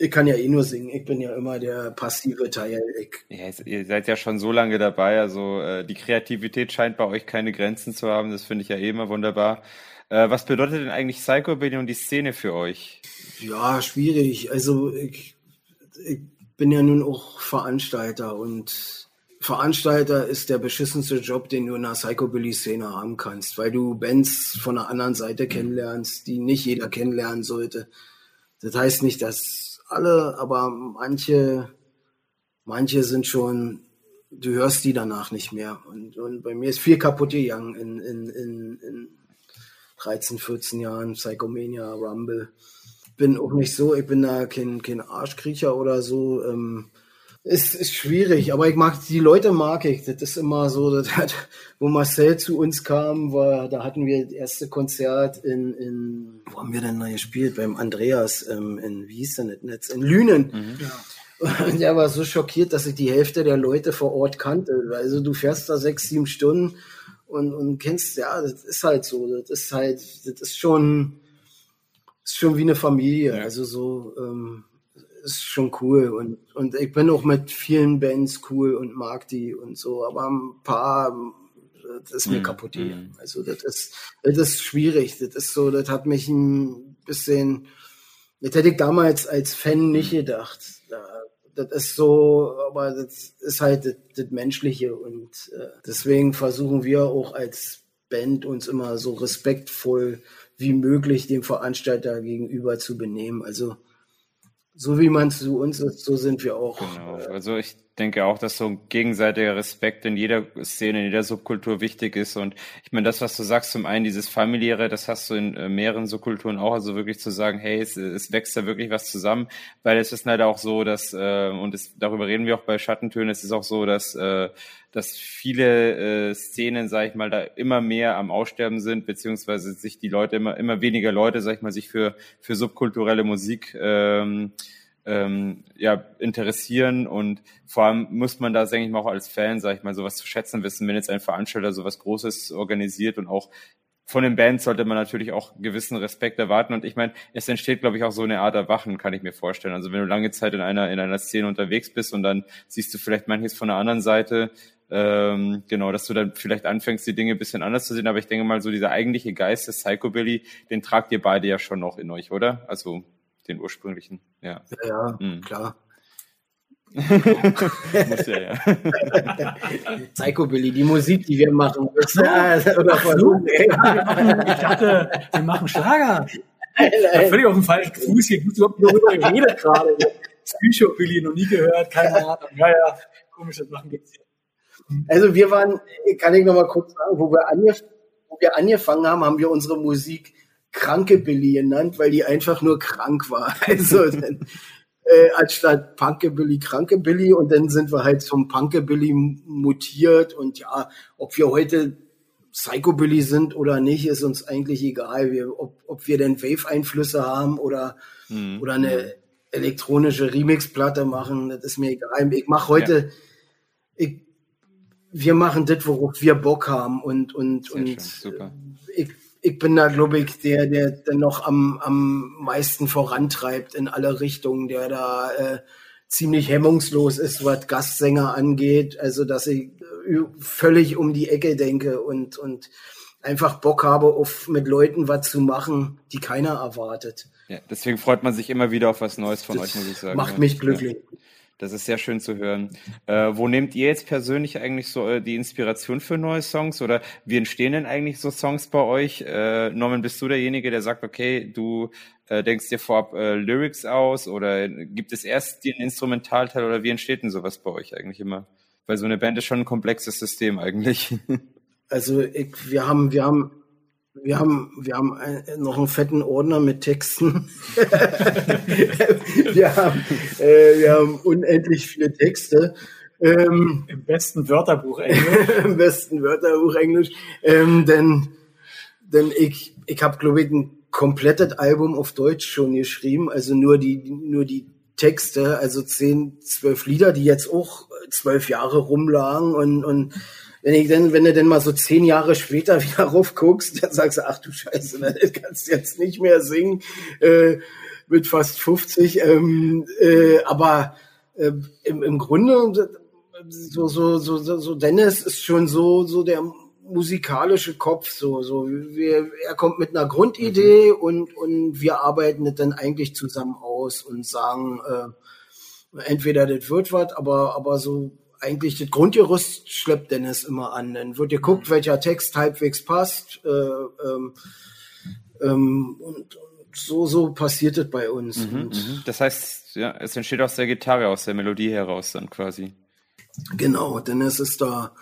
S3: Ich kann ja eh nur singen. Ich bin ja immer der passive Teil. Ich
S1: ja, ihr seid ja schon so lange dabei. Also äh, die Kreativität scheint bei euch keine Grenzen zu haben. Das finde ich ja eh immer wunderbar. Äh, was bedeutet denn eigentlich Psychobilly und die Szene für euch?
S3: Ja, schwierig. Also ich, ich bin ja nun auch Veranstalter und Veranstalter ist der beschissenste Job, den du in einer Psychobilly-Szene haben kannst, weil du Bands von der anderen Seite kennenlernst, die nicht jeder kennenlernen sollte. Das heißt nicht, dass alle, aber manche, manche sind schon, du hörst die danach nicht mehr. Und, und bei mir ist viel kaputt gegangen in, in, in, in 13, 14 Jahren, Psychomania, Rumble. Bin auch nicht so, ich bin da kein, kein Arschkriecher oder so. Ähm, ist, ist schwierig, aber ich mag die Leute mag ich. Das ist immer so, das hat, wo Marcel zu uns kam, war, da hatten wir das erste Konzert in, in wo haben wir denn da gespielt? Beim Andreas ähm, in, wie hieß denn das Netz? In Lünen. Mhm. Ja. Und er war so schockiert, dass ich die Hälfte der Leute vor Ort kannte. Also du fährst da sechs, sieben Stunden und, und kennst, ja, das ist halt so. Das ist halt, das ist schon, ist schon wie eine Familie. Ja. Also so, ähm, ist schon cool und, und ich bin auch mit vielen Bands cool und mag die und so, aber ein paar, das ist mir mm, kaputt hier. Mm. Also das ist, das ist schwierig. Das ist so, das hat mich ein bisschen, das hätte ich damals als Fan nicht gedacht. Das ist so, aber das ist halt das, das Menschliche und äh, deswegen versuchen wir auch als Band uns immer so respektvoll wie möglich dem Veranstalter gegenüber zu benehmen. Also so wie man zu uns ist, so sind wir auch.
S1: Genau. Also ich denke auch, dass so ein gegenseitiger Respekt in jeder Szene, in jeder Subkultur wichtig ist. Und ich meine, das, was du sagst, zum einen dieses familiäre, das hast du in äh, mehreren Subkulturen auch, also wirklich zu sagen, hey, es, es wächst da wirklich was zusammen, weil es ist leider auch so, dass, äh, und es, darüber reden wir auch bei Schattentönen, es ist auch so, dass, äh, dass viele äh, Szenen, sag ich mal, da immer mehr am Aussterben sind, beziehungsweise sich die Leute immer, immer weniger Leute, sag ich mal, sich für, für subkulturelle Musik ähm, ähm, ja, interessieren und vor allem muss man da, denke ich mal, auch als Fan, sage ich mal, sowas zu schätzen wissen, wenn jetzt ein Veranstalter sowas Großes organisiert und auch von den Bands sollte man natürlich auch gewissen Respekt erwarten und ich meine, es entsteht, glaube ich, auch so eine Art Erwachen, kann ich mir vorstellen. Also wenn du lange Zeit in einer in einer Szene unterwegs bist und dann siehst du vielleicht manches von der anderen Seite, ähm, genau, dass du dann vielleicht anfängst, die Dinge ein bisschen anders zu sehen. Aber ich denke mal, so dieser eigentliche Geist des Psychobilly, den tragt ihr beide ja schon noch in euch, oder? Also den ursprünglichen. Ja,
S3: ja, ja mhm. klar.
S1: Muss ja, ja.
S3: Psychobilly, die Musik, die wir machen.
S4: Oder so. ich dachte, wir machen Schlager. Nein, nein. Völlig auf dem falschen Fuß hier. Ich überhaupt darüber geredet gerade. Psychobilly noch nie gehört, keine Ahnung. Ja, ja, komische Sachen gibt's hier.
S3: Also wir waren, kann ich noch mal kurz sagen, wo wir, angef wo wir angefangen haben, haben wir unsere Musik kranke Billy genannt, weil die einfach nur krank war. Also dann, äh, anstatt Punke Billy, kranke Billy und dann sind wir halt zum Punke Billy mutiert und ja, ob wir heute Psycho Billy sind oder nicht, ist uns eigentlich egal. Wir, ob, ob wir denn Wave-Einflüsse haben oder, mhm. oder eine elektronische Remix-Platte machen, das ist mir egal. Ich mache heute, ja. ich, wir machen das, worauf wir Bock haben und, und, Sehr und ich ich bin da, glaube ich, der, der, der noch am, am meisten vorantreibt in alle Richtungen, der da äh, ziemlich hemmungslos ist, was Gastsänger angeht. Also, dass ich äh, völlig um die Ecke denke und, und einfach Bock habe, auf mit Leuten was zu machen, die keiner erwartet.
S1: Ja, deswegen freut man sich immer wieder auf was Neues von das euch, muss ich sagen.
S3: Macht mich glücklich.
S1: Das ist sehr schön zu hören. Äh, wo nehmt ihr jetzt persönlich eigentlich so äh, die Inspiration für neue Songs oder wie entstehen denn eigentlich so Songs bei euch? Äh, Norman, bist du derjenige, der sagt, okay, du äh, denkst dir vorab äh, Lyrics aus oder gibt es erst den Instrumentalteil oder wie entsteht denn sowas bei euch eigentlich immer? Weil so eine Band ist schon ein komplexes System eigentlich.
S3: Also ich, wir haben, wir haben wir haben, wir haben ein, noch einen fetten Ordner mit Texten. wir, haben, äh, wir haben unendlich viele Texte.
S4: Ähm, Im besten Wörterbuch Englisch.
S3: Im besten Wörterbuch Englisch. Ähm, denn, denn ich, ich habe, glaube ich, ein komplettes Album auf Deutsch schon geschrieben. Also nur die, nur die Texte, also zehn, zwölf Lieder, die jetzt auch zwölf Jahre rumlagen und, und wenn ich denn, wenn du denn mal so zehn Jahre später wieder raufguckst, dann sagst du, ach du Scheiße, das kannst du jetzt nicht mehr singen, äh, mit fast 50, ähm, äh, aber äh, im, im Grunde so, so, so, so, so Dennis ist schon so, so der musikalische Kopf, so, so, wir, er kommt mit einer Grundidee mhm. und, und wir arbeiten das dann eigentlich zusammen aus und sagen, äh, entweder das wird was, aber, aber so eigentlich das Grundgerüst schleppt Dennis immer an. Dann wird geguckt, mhm. welcher Text halbwegs passt, äh, ähm, ähm, und, und so, so passiert es bei uns.
S5: Mhm, mhm, das heißt, ja, es entsteht aus der Gitarre, aus der Melodie heraus dann quasi.
S3: Genau, Dennis ist da,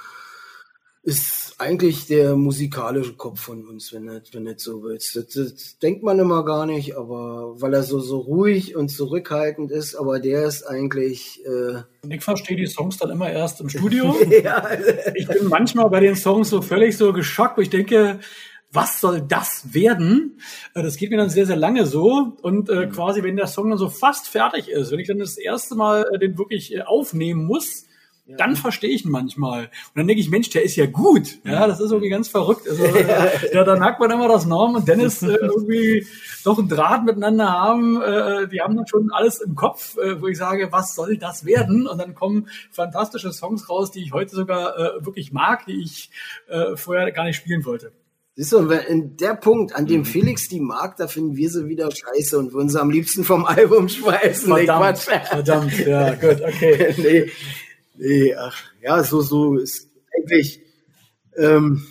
S3: ist eigentlich der musikalische Kopf von uns, wenn du wenn nicht so willst. Das, das, denkt man immer gar nicht, aber weil er so, so ruhig und zurückhaltend ist, aber der ist eigentlich. Äh
S4: ich verstehe die Songs dann immer erst im Studio. ja. Ich bin manchmal bei den Songs so völlig so geschockt, wo ich denke, was soll das werden? Äh, das geht mir dann sehr, sehr lange so. Und äh, mhm. quasi, wenn der Song dann so fast fertig ist, wenn ich dann das erste Mal äh, den wirklich äh, aufnehmen muss, ja. dann verstehe ich ihn manchmal. Und dann denke ich, Mensch, der ist ja gut. Ja, das ist irgendwie ganz verrückt. Also, äh, ja, dann merkt man immer, dass Norm und Dennis äh, irgendwie doch einen Draht miteinander haben. Äh, die haben dann schon alles im Kopf, äh, wo ich sage, was soll das werden? Und dann kommen fantastische Songs raus, die ich heute sogar äh, wirklich mag, die ich äh, vorher gar nicht spielen wollte.
S3: Siehst du, in der Punkt, an dem mhm. Felix die mag, da finden wir sie wieder scheiße und würden sie am liebsten vom Album schmeißen.
S4: Verdammt, verdammt, ja, gut, okay.
S3: nee, Nee, ach, ja, so, so ist eigentlich, ähm,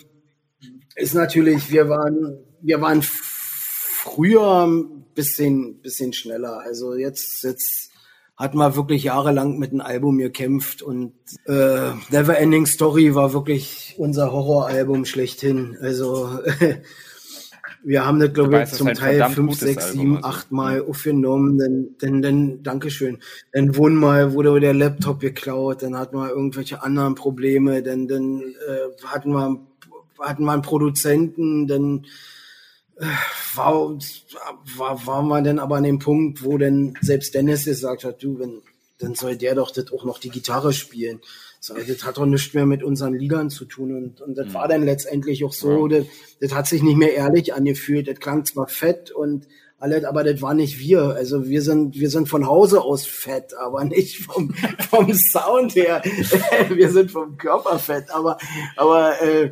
S3: ist natürlich, wir waren, wir waren früher ein bisschen, bisschen schneller. Also jetzt, jetzt hat man wirklich jahrelang mit einem Album gekämpft und äh, Never Ending Story war wirklich unser Horroralbum schlechthin. Also wir haben das, glaube ich, zum Teil fünf, sechs, sieben, acht Mal aufgenommen. Dann, dann, dann, Dankeschön. Dann wurden mal, wurde der Laptop geklaut, dann hatten wir irgendwelche anderen Probleme, dann, dann äh, hatten wir hatten wir einen Produzenten, dann äh, war, war, war man dann aber an dem Punkt, wo dann selbst Dennis gesagt hat, du, wenn, dann soll der doch das auch noch die Gitarre spielen. So, das hat doch nichts mehr mit unseren Liedern zu tun. Und, und das mhm. war dann letztendlich auch so, das, das hat sich nicht mehr ehrlich angefühlt. Das klang zwar fett und alles, aber das war nicht wir. Also wir sind, wir sind von Hause aus fett, aber nicht vom, vom Sound her. wir sind vom Körper fett. Aber, aber äh,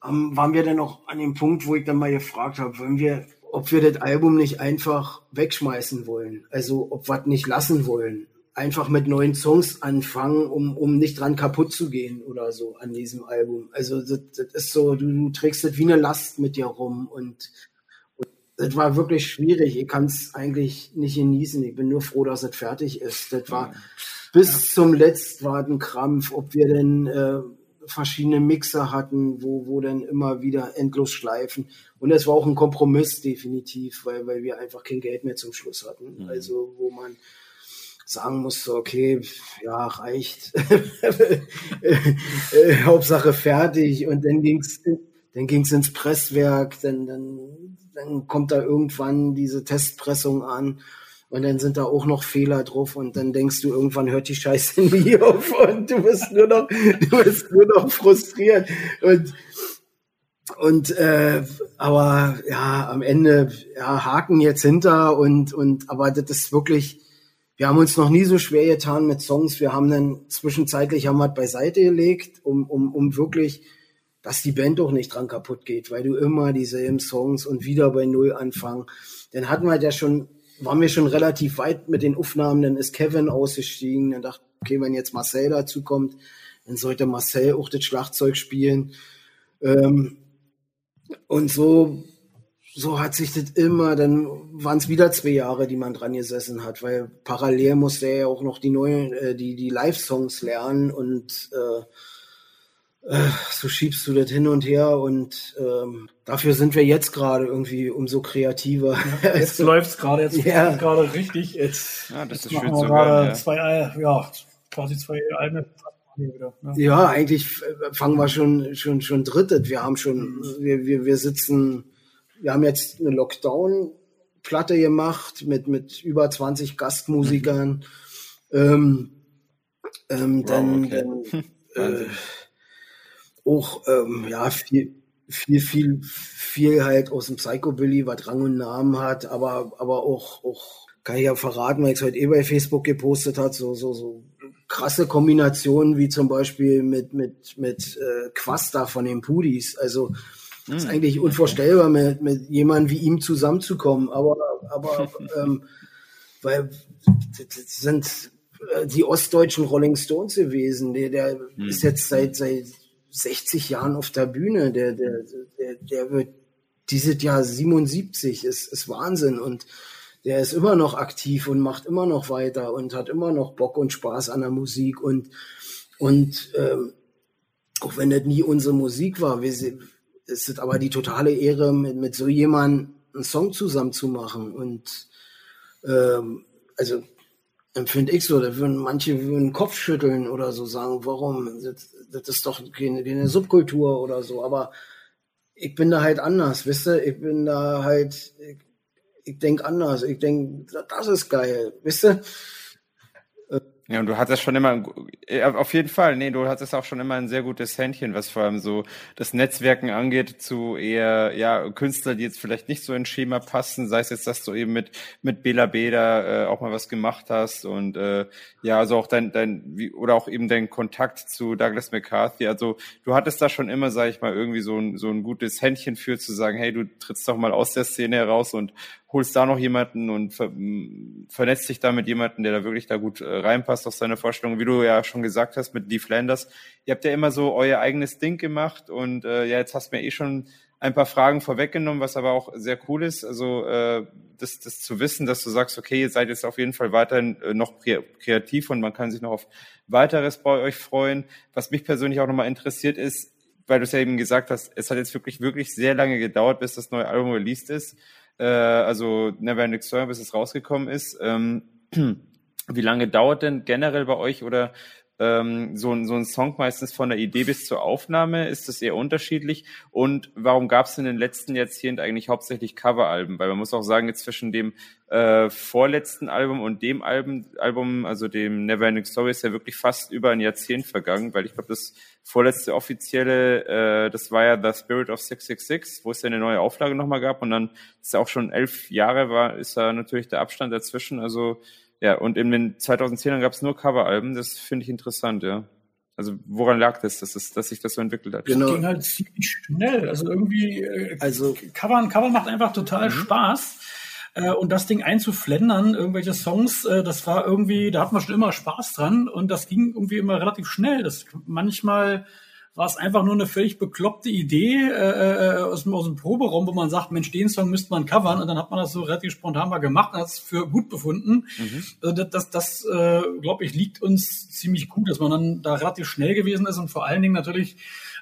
S3: waren wir dann noch an dem Punkt, wo ich dann mal gefragt habe, wollen wir, ob wir das Album nicht einfach wegschmeißen wollen. Also ob wir nicht lassen wollen einfach mit neuen Songs anfangen, um, um nicht dran kaputt zu gehen oder so an diesem Album. Also das, das ist so, du, du trägst das wie eine Last mit dir rum und, und das war wirklich schwierig. Ich kann es eigentlich nicht genießen. Ich bin nur froh, dass es fertig ist. Das war bis ja. zum letzten war ein Krampf, ob wir denn äh, verschiedene Mixer hatten, wo, wo dann immer wieder endlos schleifen. Und es war auch ein Kompromiss definitiv, weil, weil wir einfach kein Geld mehr zum Schluss hatten. Mhm. Also wo man sagen musste, okay, ja, reicht. Hauptsache fertig. Und dann ging's, dann ging's ins Presswerk, dann, dann, dann kommt da irgendwann diese Testpressung an. Und dann sind da auch noch Fehler drauf und dann denkst du, irgendwann hört die Scheiße nie auf und du bist nur noch, du bist nur noch frustriert. Und, und äh, aber ja, am Ende ja, Haken jetzt hinter und und aber das ist wirklich wir haben uns noch nie so schwer getan mit Songs. Wir haben dann zwischenzeitlich haben wir beiseite gelegt, um, um, um wirklich, dass die Band auch nicht dran kaputt geht, weil du immer dieselben Songs und wieder bei Null anfangen. Dann hatten wir ja schon, waren wir schon relativ weit mit den Aufnahmen, dann ist Kevin ausgestiegen, dann dachte okay, wenn jetzt Marcel dazu kommt, dann sollte Marcel auch das Schlagzeug spielen. Ähm, und so so hat sich das immer, dann waren es wieder zwei Jahre, die man dran gesessen hat, weil parallel musste er ja auch noch die neuen, äh, die, die Live-Songs lernen und äh, äh, so schiebst du das hin und her und ähm, dafür sind wir jetzt gerade irgendwie umso kreativer.
S4: Ja, jetzt läuft's gerade, jetzt ja. gerade richtig. Jetzt,
S5: ja, das
S4: jetzt
S5: ist schön zu hören.
S4: Ja. Zwei, ja, quasi zwei Alben
S3: wieder. Ne? Ja, eigentlich fangen wir schon, schon, schon drittes. Wir haben schon, mhm. wir, wir, wir sitzen, wir haben jetzt eine Lockdown-Platte gemacht mit, mit über 20 Gastmusikern. Mhm. Ähm, ähm, wow, dann, okay. dann äh, auch ähm, ja viel, viel, viel, viel halt aus dem Psychobilly, was Rang und Namen hat, aber, aber auch, auch kann ich ja verraten, weil ich es heute eh bei Facebook gepostet hat, so, so, so krasse Kombinationen wie zum Beispiel mit, mit, mit äh, Quasta von den Pudis. Also mm, ist eigentlich unvorstellbar, mit, mit jemandem wie ihm zusammenzukommen. Aber, aber ähm, weil das sind äh, die ostdeutschen Rolling Stones gewesen. Der, der mm. ist jetzt seit, seit 60 Jahren auf der Bühne. Der, der, der, der wird dieses Jahr 77, ist, ist Wahnsinn. Und der ist immer noch aktiv und macht immer noch weiter und hat immer noch Bock und Spaß an der Musik. Und, und ähm, auch wenn das nie unsere Musik war, wir, es ist aber die totale Ehre, mit, mit so jemandem einen Song zusammen zu machen. Und ähm, also empfinde ich so, da würden manche würden den Kopf schütteln oder so sagen, warum? Das, das ist doch keine, keine Subkultur oder so. Aber ich bin da halt anders, wisst ihr? Ich bin da halt, ich, ich denke anders. Ich denke, das ist geil, wisst ihr?
S1: Ja, und du hattest schon immer, äh, auf jeden Fall, nee, du hattest auch schon immer ein sehr gutes Händchen, was vor allem so das Netzwerken angeht, zu eher, ja, Künstler, die jetzt vielleicht nicht so ins Schema passen, sei es jetzt, dass du eben mit, mit Bela Beda äh, auch mal was gemacht hast und, äh, ja, also auch dein, dein, wie, oder auch eben dein Kontakt zu Douglas McCarthy, also du hattest da schon immer, sag ich mal, irgendwie so ein, so ein gutes Händchen für zu sagen, hey, du trittst doch mal aus der Szene heraus und holst da noch jemanden und ver vernetzt dich da mit jemanden, der da wirklich da gut äh, reinpasst aus deiner Vorstellung. Wie du ja schon gesagt hast mit Dee Flanders, ihr habt ja immer so euer eigenes Ding gemacht und äh, ja, jetzt hast du mir eh schon ein paar Fragen vorweggenommen, was aber auch sehr cool ist. Also äh, das, das zu wissen, dass du sagst, okay, ihr seid jetzt auf jeden Fall weiterhin äh, noch kreativ und man kann sich noch auf weiteres bei euch freuen. Was mich persönlich auch nochmal interessiert ist, weil du es ja eben gesagt hast, es hat jetzt wirklich, wirklich sehr lange gedauert, bis das neue Album released ist äh, also Never Ending Story, bis es rausgekommen ist. Ähm, wie lange dauert denn generell bei euch oder ähm, so, ein, so ein Song meistens von der Idee bis zur Aufnahme? Ist das eher unterschiedlich? Und warum gab es in den letzten Jahrzehnten eigentlich hauptsächlich Coveralben? Weil man muss auch sagen, jetzt zwischen dem äh, vorletzten Album und dem Album, Album, also dem Never Ending Story, ist ja wirklich fast über ein Jahrzehnt vergangen, weil ich glaube, das vorletzte offizielle, äh, das war ja The Spirit of 666, wo es ja eine neue Auflage nochmal gab und dann ist ja auch schon elf Jahre war, ist da natürlich der Abstand dazwischen, also ja, und in den 2010ern gab es nur Coveralben, das finde ich interessant, ja. Also woran lag das, dass, es, dass sich das so entwickelt hat?
S4: Genau. Das ging halt ziemlich schnell. Also irgendwie, äh, also Cover, Cover macht einfach total mhm. Spaß. Äh, und das Ding einzuflendern, irgendwelche Songs, äh, das war irgendwie, da hatten wir schon immer Spaß dran und das ging irgendwie immer relativ schnell. Das manchmal war es einfach nur eine völlig bekloppte Idee äh, äh, aus, dem, aus dem Proberaum, wo man sagt, Mensch, den Song müsste man covern und dann hat man das so relativ spontan mal gemacht und hat es für gut befunden. Mhm. Also das, das, das äh, glaube ich, liegt uns ziemlich gut, dass man dann da relativ schnell gewesen ist und vor allen Dingen natürlich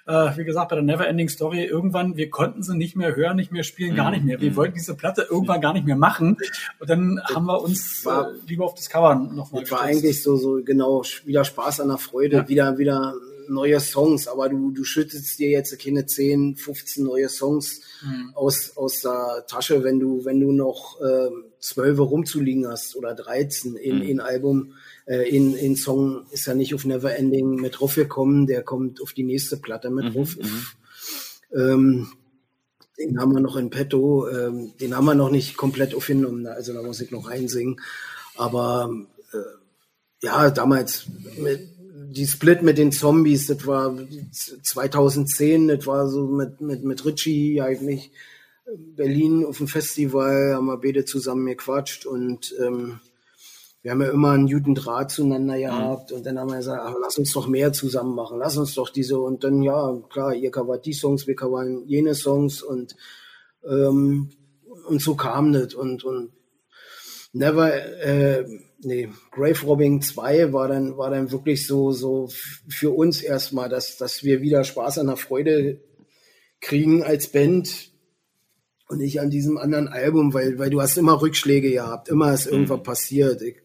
S4: äh, wie gesagt, bei der Neverending Story irgendwann, wir konnten sie nicht mehr hören, nicht mehr spielen, gar nicht mehr. Wir mhm. wollten diese Platte irgendwann gar nicht mehr machen. Und dann haben wir uns war, äh, lieber auf das Cover nochmal
S3: Das war eigentlich so, so genau wieder Spaß an der Freude, ja. wieder, wieder neue Songs, aber du, du schüttest dir jetzt keine 10, 15 neue Songs mhm. aus, aus der Tasche, wenn du, wenn du noch äh, 12 rumzuliegen hast oder 13 in, mhm. in Album. Äh, in, in Song ist ja nicht auf Neverending mit drauf gekommen, der kommt auf die nächste Platte mit mhm. drauf. Mhm. Ähm, den haben wir noch in petto, ähm, den haben wir noch nicht komplett aufgenommen, also da muss ich noch einsingen. Aber äh, ja, damals mit, die Split mit den Zombies, das war 2010, das war so mit, mit, mit Richie eigentlich Berlin auf dem Festival, haben wir beide zusammen gequatscht und ähm, wir haben ja immer einen guten Draht zueinander mhm. gehabt und dann haben wir gesagt, ach, lass uns doch mehr zusammen machen, lass uns doch diese und dann ja, klar, ihr covert die Songs, wir covern jene Songs und ähm, und so kam das und und Never äh, nee, Grave Robbing 2 war dann, war dann wirklich so, so für uns erstmal, dass, dass wir wieder Spaß an der Freude kriegen als Band und nicht an diesem anderen Album, weil, weil du hast immer Rückschläge gehabt, immer ist irgendwas mhm. passiert. Ich,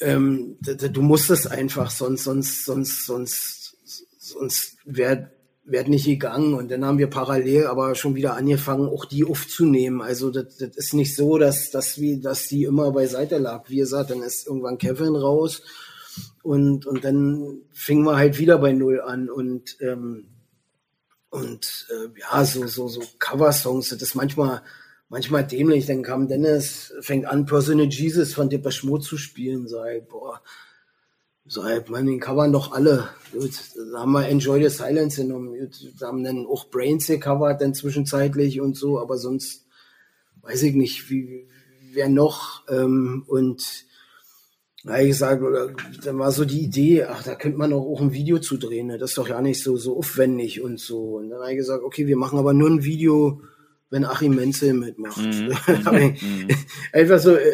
S3: ähm, du musst es einfach, sonst, sonst, sonst, sonst, sonst wäre werd nicht gegangen. Und dann haben wir parallel aber schon wieder angefangen, auch die aufzunehmen. Also das, das ist nicht so, dass, dass, wie, dass die immer beiseite lag. Wie gesagt, dann ist irgendwann Kevin raus und, und dann fingen wir halt wieder bei Null an. Und, ähm, und äh, ja, so, so, so Cover-Songs, das ist manchmal manchmal dämlich. Dann kam Dennis, fängt an, Personal Jesus von Depeche Mode zu spielen. Sei, boah, sei, man, den covern doch alle. Gut, da haben wir Enjoy the Silence genommen. Wir haben dann auch Brains gecovert, dann zwischenzeitlich und so, aber sonst weiß ich nicht, wie, wer noch. Ähm, und na, ich sage, oder, dann war so die Idee, ach, da könnte man auch, auch ein Video zu drehen. Ne? Das ist doch ja nicht so, so aufwendig und so. Und dann habe ich gesagt, okay, wir machen aber nur ein Video, wenn Achim Menzel mitmacht. Mhm. mhm. Einfach so, äh,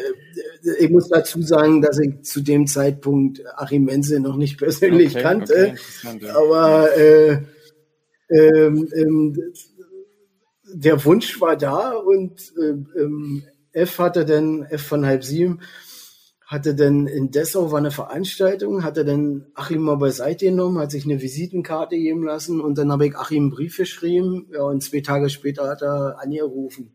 S3: ich muss dazu sagen, dass ich zu dem Zeitpunkt Achim Menzel noch nicht persönlich okay, kannte. Okay, aber äh, ähm, ähm, der Wunsch war da und äh, ähm, F hatte dann, F von halb sieben, hatte dann in Dessau war eine Veranstaltung, hatte dann Achim mal beiseite genommen, hat sich eine Visitenkarte geben lassen und dann habe ich Achim einen Brief geschrieben, ja, und zwei Tage später hat er angerufen.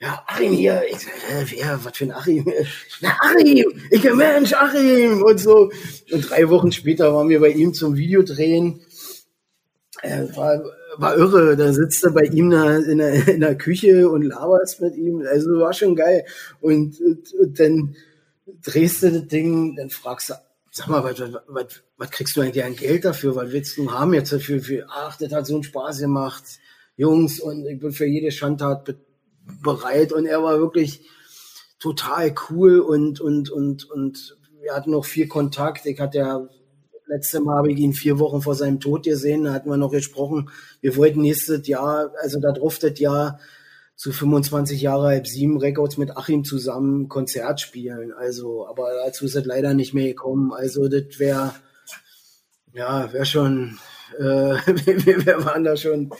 S3: Ja, Achim hier, ich sag, äh, wer, was für ein Achim? Na, Achim, ich bin Mensch, Achim und so. Und drei Wochen später waren wir bei ihm zum Videodrehen. Äh, war, war irre, da sitzt er bei ihm in der, in der Küche und laberst mit ihm. Also war schon geil. Und, und, und dann drehst du das Ding, dann fragst du, sag mal, was, kriegst du eigentlich an Geld dafür? Was willst du haben jetzt dafür? Für, ach, das hat so einen Spaß gemacht, Jungs, und ich bin für jede Schandtat bereit. Und er war wirklich total cool und, und, und, und wir hatten noch viel Kontakt. Ich hatte ja, letzte Mal habe ich ihn vier Wochen vor seinem Tod gesehen, da hatten wir noch gesprochen. Wir wollten nächstes Jahr, also da drauf das Jahr, zu 25 Jahre halb sieben Records mit Achim zusammen Konzert spielen. Also, aber dazu ist es leider nicht mehr gekommen. Also, das wäre, ja, wäre schon, äh, wir waren da schon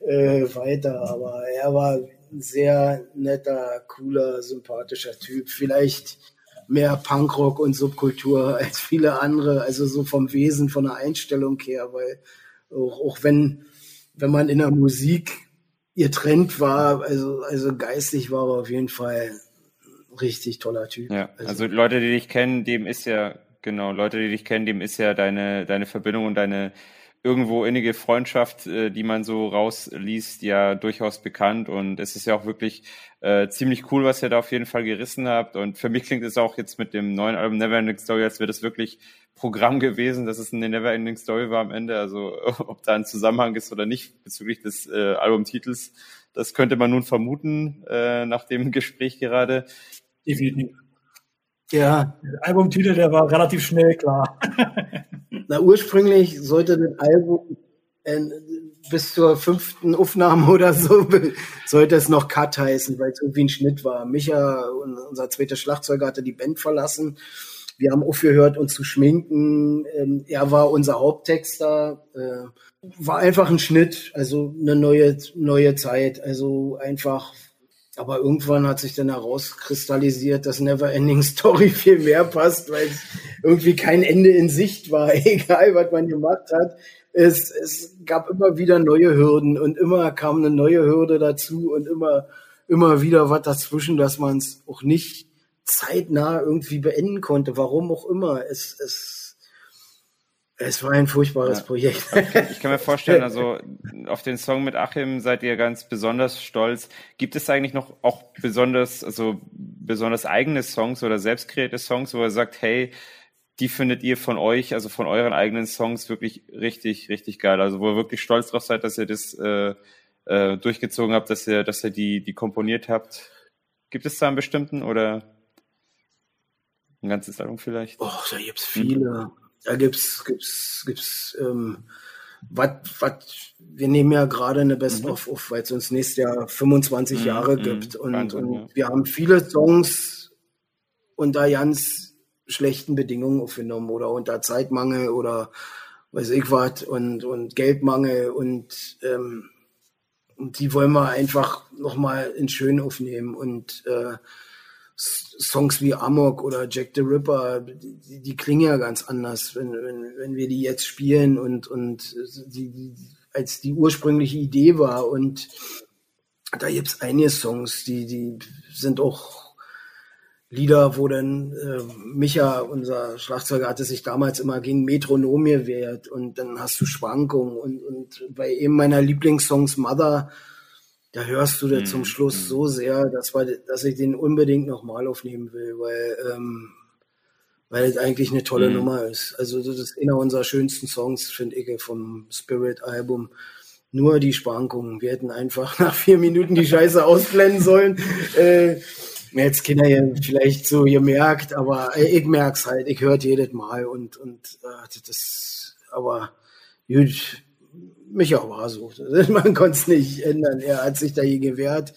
S3: äh, weiter. Aber er war ein sehr netter, cooler, sympathischer Typ. Vielleicht mehr Punkrock und Subkultur als viele andere. Also so vom Wesen, von der Einstellung her, weil auch, auch wenn, wenn man in der Musik ihr Trend war, also, also geistig war er auf jeden Fall richtig toller Typ.
S1: Ja, also, also Leute, die dich kennen, dem ist ja, genau, Leute, die dich kennen, dem ist ja deine, deine Verbindung und deine irgendwo innige Freundschaft, äh, die man so rausliest, ja durchaus bekannt. Und es ist ja auch wirklich äh, ziemlich cool, was ihr da auf jeden Fall gerissen habt. Und für mich klingt es auch jetzt mit dem neuen Album Neverending Story, als wäre das wirklich Programm gewesen, dass es eine Neverending Story war am Ende. Also ob da ein Zusammenhang ist oder nicht bezüglich des äh, Albumtitels, das könnte man nun vermuten äh, nach dem Gespräch gerade.
S4: Definitiv. Ja, der Albumtitel, der war relativ schnell klar.
S3: Na, ursprünglich sollte das Album äh, bis zur fünften Aufnahme oder so sollte es noch Cut heißen, weil es irgendwie ein Schnitt war. Micha, unser zweiter Schlagzeuger, hatte die Band verlassen wir haben aufgehört, uns zu schminken. Ähm, er war unser Haupttexter. Äh, war einfach ein Schnitt, also eine neue, neue Zeit. Also einfach, aber irgendwann hat sich dann herauskristallisiert, dass Neverending Story viel mehr passt, weil es irgendwie kein Ende in Sicht war, egal was man gemacht hat. Es, es gab immer wieder neue Hürden und immer kam eine neue Hürde dazu und immer, immer wieder was dazwischen, dass man es auch nicht zeitnah irgendwie beenden konnte, warum auch immer. Es, es, es war ein furchtbares ja. Projekt.
S1: Ich kann mir vorstellen, also auf den Song mit Achim seid ihr ganz besonders stolz. Gibt es eigentlich noch auch besonders, also besonders eigene Songs oder selbst kreierte Songs, wo er sagt, hey, die findet ihr von euch, also von euren eigenen Songs wirklich richtig, richtig geil. Also wo ihr wirklich stolz drauf seid, dass ihr das äh, äh, durchgezogen habt, dass ihr, dass ihr die, die komponiert habt. Gibt es da einen bestimmten oder? Ein ganzes Album vielleicht?
S3: Oh, da gibt's viele. Hm. Da gibt's, gibt's, gibt's, ähm, was, was, wir nehmen ja gerade eine Best mhm. of auf, weil es uns nächstes Jahr 25 mhm. Jahre mhm. gibt. Und, Wahnsinn, und ja. wir haben viele Songs unter ganz schlechten Bedingungen aufgenommen oder unter Zeitmangel oder weiß ich was und, und Geldmangel und, ähm, und die wollen wir einfach nochmal in schön aufnehmen und äh, Songs wie Amok oder Jack the Ripper, die, die klingen ja ganz anders, wenn, wenn, wenn wir die jetzt spielen und, und die, die, als die ursprüngliche Idee war. Und da gibt's einige Songs, die, die sind auch Lieder, wo dann äh, Micha, unser Schlagzeuger, hatte sich damals immer gegen Metronom gewehrt und dann hast du Schwankungen und, und bei eben meiner Lieblingssongs Mother da hörst du zum mhm, Schluss mhm. so sehr, dass, dass ich den unbedingt nochmal aufnehmen will, weil, ähm, weil es eigentlich eine tolle mhm. Nummer ist. Also das ist einer unserer schönsten Songs, finde ich, vom Spirit-Album. Nur die Schwankungen. Wir hätten einfach nach vier Minuten die Scheiße ausblenden sollen. Äh, jetzt Kinder ja vielleicht so gemerkt, aber ich merk's halt. Ich höre jedes Mal und, und äh, das, aber gut, Micha war so. Man konnte es nicht ändern. Er hat sich da hier gewehrt.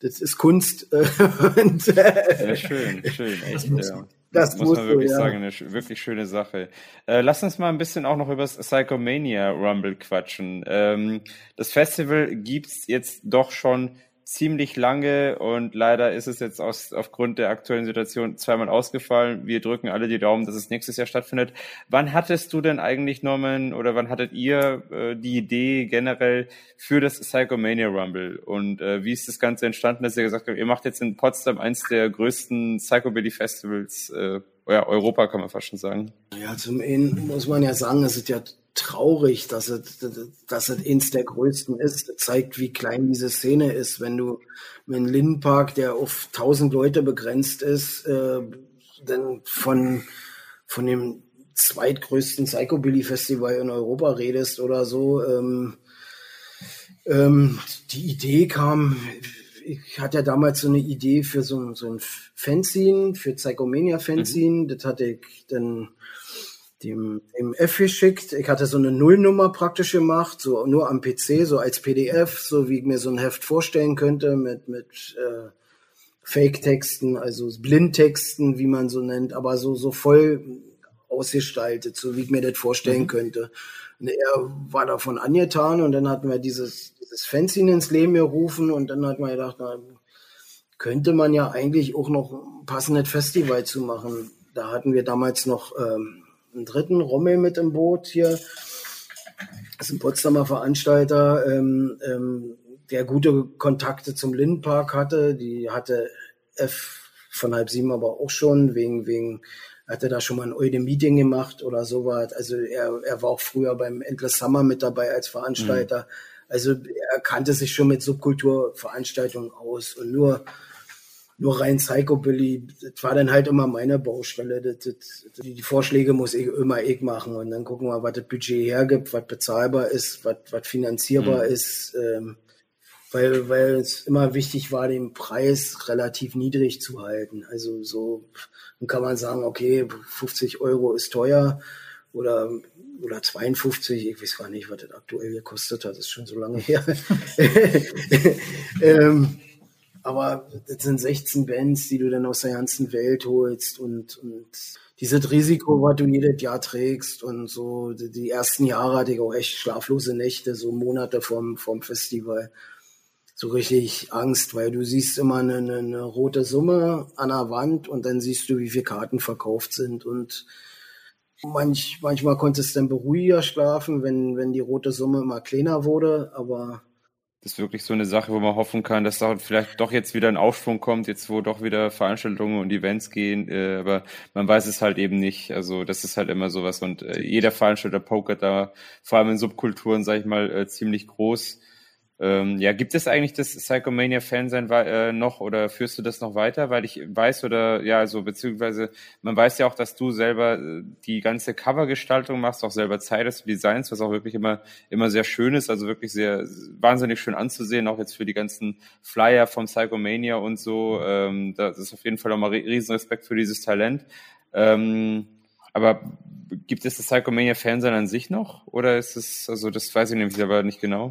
S3: Das ist Kunst.
S1: Und, ja, schön, schön, echt. Das, ja. das muss man wirklich du, ja. sagen, eine wirklich schöne Sache. Äh, lass uns mal ein bisschen auch noch über das Psychomania Rumble quatschen. Ähm, das Festival gibt's jetzt doch schon ziemlich lange und leider ist es jetzt aus, aufgrund der aktuellen Situation zweimal ausgefallen. Wir drücken alle die Daumen, dass es nächstes Jahr stattfindet. Wann hattest du denn eigentlich, Norman, oder wann hattet ihr äh, die Idee generell für das Psychomania Rumble? Und äh, wie ist das Ganze entstanden, dass ihr gesagt habt, ihr macht jetzt in Potsdam eins der größten Psychobilly Festivals äh, ja, Europa, kann man fast schon sagen.
S3: Ja, zum einen muss man ja sagen, es ist ja traurig, dass es, dass es eins der größten ist. Das zeigt, wie klein diese Szene ist. Wenn du einem Lindenpark, der auf 1000 Leute begrenzt ist, äh, dann von, von dem zweitgrößten Psychobilly-Festival in Europa redest oder so. Ähm, ähm, die Idee kam, ich hatte ja damals so eine Idee für so, so ein Fanzine, für Psychomania-Fanzine. Mhm. Das hatte ich dann dem, dem F geschickt. Ich hatte so eine Nullnummer praktisch gemacht, so nur am PC, so als PDF, so wie ich mir so ein Heft vorstellen könnte, mit, mit äh, Fake-Texten, also Blindtexten, wie man so nennt, aber so, so voll ausgestaltet, so wie ich mir das vorstellen mhm. könnte. Und er war davon angetan und dann hatten wir dieses, dieses Fanzine ins Leben gerufen und dann hat man gedacht, na, könnte man ja eigentlich auch noch ein passendes Festival zu machen. Da hatten wir damals noch ähm, einen dritten Rommel mit im Boot hier. Das ist ein Potsdamer Veranstalter, ähm, ähm, der gute Kontakte zum Lindenpark hatte. Die hatte F von halb sieben aber auch schon, wegen, wegen, hatte da schon mal ein Eude Meeting gemacht oder sowas. Also er, er war auch früher beim Endless Summer mit dabei als Veranstalter. Mhm. Also er kannte sich schon mit Subkulturveranstaltungen aus und nur nur rein Psychobilly, das war dann halt immer meine Baustelle. Das, das, die Vorschläge muss ich immer ich machen und dann gucken wir, was das Budget hergibt, was bezahlbar ist, was, was finanzierbar mhm. ist. Ähm, weil, weil es immer wichtig war, den Preis relativ niedrig zu halten. Also so dann kann man sagen, okay, 50 Euro ist teuer oder oder 52, ich weiß gar nicht, was das aktuell gekostet hat, das ist schon so lange her. ähm, aber das sind 16 Bands, die du dann aus der ganzen Welt holst und, und dieses Risiko, was du jedes Jahr trägst und so, die ersten Jahre hatte ich auch echt schlaflose Nächte, so Monate vom, vom Festival. So richtig Angst, weil du siehst immer eine, eine, eine rote Summe an der Wand und dann siehst du, wie viele Karten verkauft sind und manch, manchmal konntest du dann beruhiger schlafen, wenn, wenn die rote Summe immer kleiner wurde, aber
S1: das ist wirklich so eine Sache, wo man hoffen kann, dass da vielleicht doch jetzt wieder ein Aufschwung kommt, jetzt wo doch wieder Veranstaltungen und Events gehen, äh, aber man weiß es halt eben nicht. Also das ist halt immer sowas und äh, jeder Veranstalter pokert da, vor allem in Subkulturen, sage ich mal, äh, ziemlich groß. Ähm, ja, gibt es eigentlich das Psychomania Fansein äh, noch oder führst du das noch weiter? Weil ich weiß oder ja, also beziehungsweise man weiß ja auch, dass du selber äh, die ganze Covergestaltung machst, auch selber zeichnest du Designs, was auch wirklich immer immer sehr schön ist, also wirklich sehr wahnsinnig schön anzusehen, auch jetzt für die ganzen Flyer vom Psychomania und so. Ähm, das ist auf jeden Fall nochmal riesen Respekt für dieses Talent. Ähm, aber gibt es das Psychomania Fansein an sich noch? Oder ist es, also das weiß ich nämlich aber nicht genau.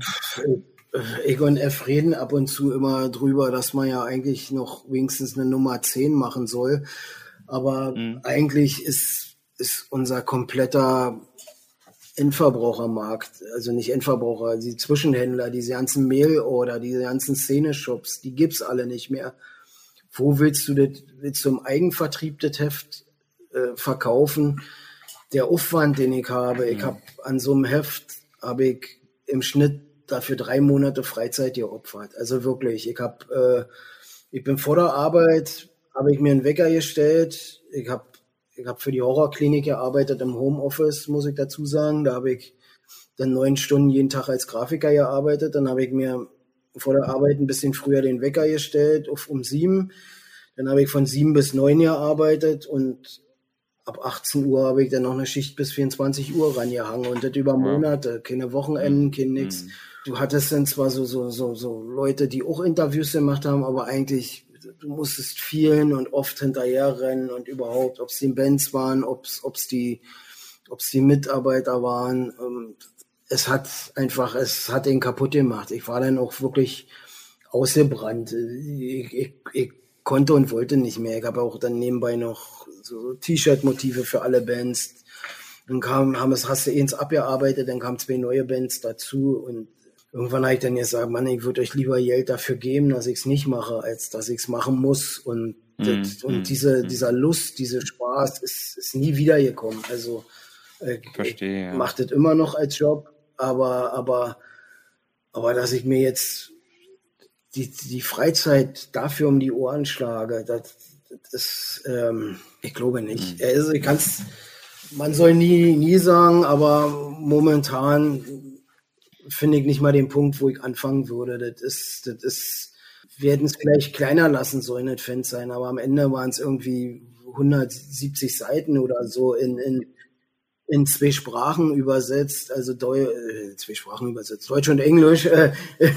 S3: Egon F. reden ab und zu immer drüber, dass man ja eigentlich noch wenigstens eine Nummer 10 machen soll. Aber mhm. eigentlich ist, ist unser kompletter Endverbrauchermarkt, also nicht Endverbraucher, die Zwischenhändler, diese ganzen Mail-Order, diese ganzen Szene-Shops, die gibt's alle nicht mehr. wo willst du das, willst du im Eigenvertrieb das Heft äh, verkaufen? Der Aufwand, den ich habe, ich habe an so einem Heft, habe ich im Schnitt dafür drei Monate Freizeit geopfert. Also wirklich, ich habe, äh, ich bin vor der Arbeit, habe ich mir einen Wecker gestellt. Ich habe ich hab für die Horrorklinik gearbeitet im Homeoffice, muss ich dazu sagen. Da habe ich dann neun Stunden jeden Tag als Grafiker gearbeitet. Dann habe ich mir vor der Arbeit ein bisschen früher den Wecker gestellt, auf um sieben. Dann habe ich von sieben bis neun gearbeitet und ab 18 Uhr habe ich dann noch eine Schicht bis 24 Uhr rangehangen und das über Monate, keine Wochenenden, kein nix. Mhm. Du hattest dann zwar so, so, so, so Leute, die auch Interviews gemacht haben, aber eigentlich, du musstest vielen und oft hinterherrennen und überhaupt, ob es die Bands waren, ob es die, ob's die Mitarbeiter waren. Ähm, es hat einfach, es hat ihn kaputt gemacht. Ich war dann auch wirklich ausgebrannt. Ich, ich, ich konnte und wollte nicht mehr. Ich habe auch dann nebenbei noch so T-Shirt-Motive für alle Bands. Dann kam, haben es, hast du eins abgearbeitet, dann kamen zwei neue Bands dazu und irgendwann habe ich dann gesagt, Mann, ich würde euch lieber Geld dafür geben, dass ich es nicht mache, als dass ich es machen muss. Und, mm, das, und mm, diese, mm. dieser Lust, diese Spaß ist, ist nie wiedergekommen. Also äh, Verstehe, ich mache das immer noch als Job, aber, aber, aber dass ich mir jetzt die, die Freizeit dafür um die Ohren schlage, das, das ähm, ich glaube nicht. Mhm. Also ich kann's, man soll nie, nie sagen, aber momentan finde ich nicht mal den Punkt, wo ich anfangen würde. Das ist, das ist, wir hätten es gleich kleiner lassen sollen, das Fan sein, aber am Ende waren es irgendwie 170 Seiten oder so in, in, in zwei Sprachen übersetzt, also Deu äh, zwei Sprachen übersetzt, Deutsch und Englisch äh,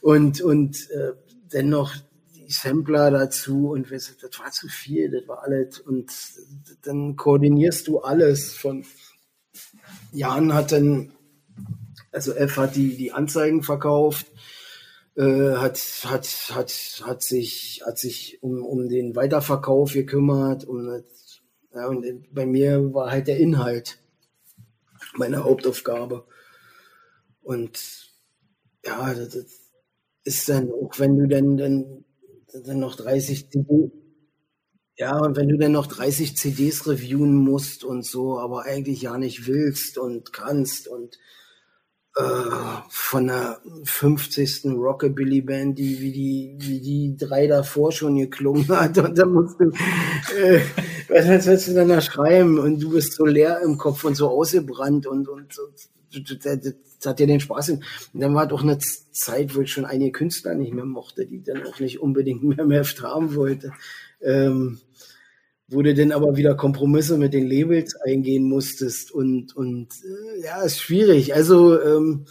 S3: und und äh, dennoch die Sampler dazu und das war zu viel, das war alles und dann koordinierst du alles von Jan hat dann also F hat die, die Anzeigen verkauft, äh, hat, hat, hat, hat sich, hat sich um, um den Weiterverkauf gekümmert. Um, ja, und bei mir war halt der Inhalt meine Hauptaufgabe. Und ja, das, das ist dann, auch wenn du dann, dann, dann noch 30 CDs, ja, und wenn du dann noch 30 CDs reviewen musst und so, aber eigentlich ja nicht willst und kannst und von der 50. Rockabilly-Band, die wie die wie die drei davor schon geklungen hat und dann musst du äh, was, willst du dann da schreiben und du bist so leer im Kopf und so ausgebrannt und und so, das, das hat ja den Spaß. Und dann war doch eine Zeit, wo ich schon einige Künstler nicht mehr mochte, die dann auch nicht unbedingt mehr mehr haben wollte. Ähm, wo du denn aber wieder Kompromisse mit den Labels eingehen musstest und und äh, ja, ist schwierig. Also ähm,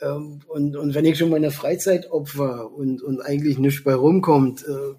S3: ähm, und und wenn ich schon meine Freizeit opfer und und eigentlich nichts bei rumkommt, äh,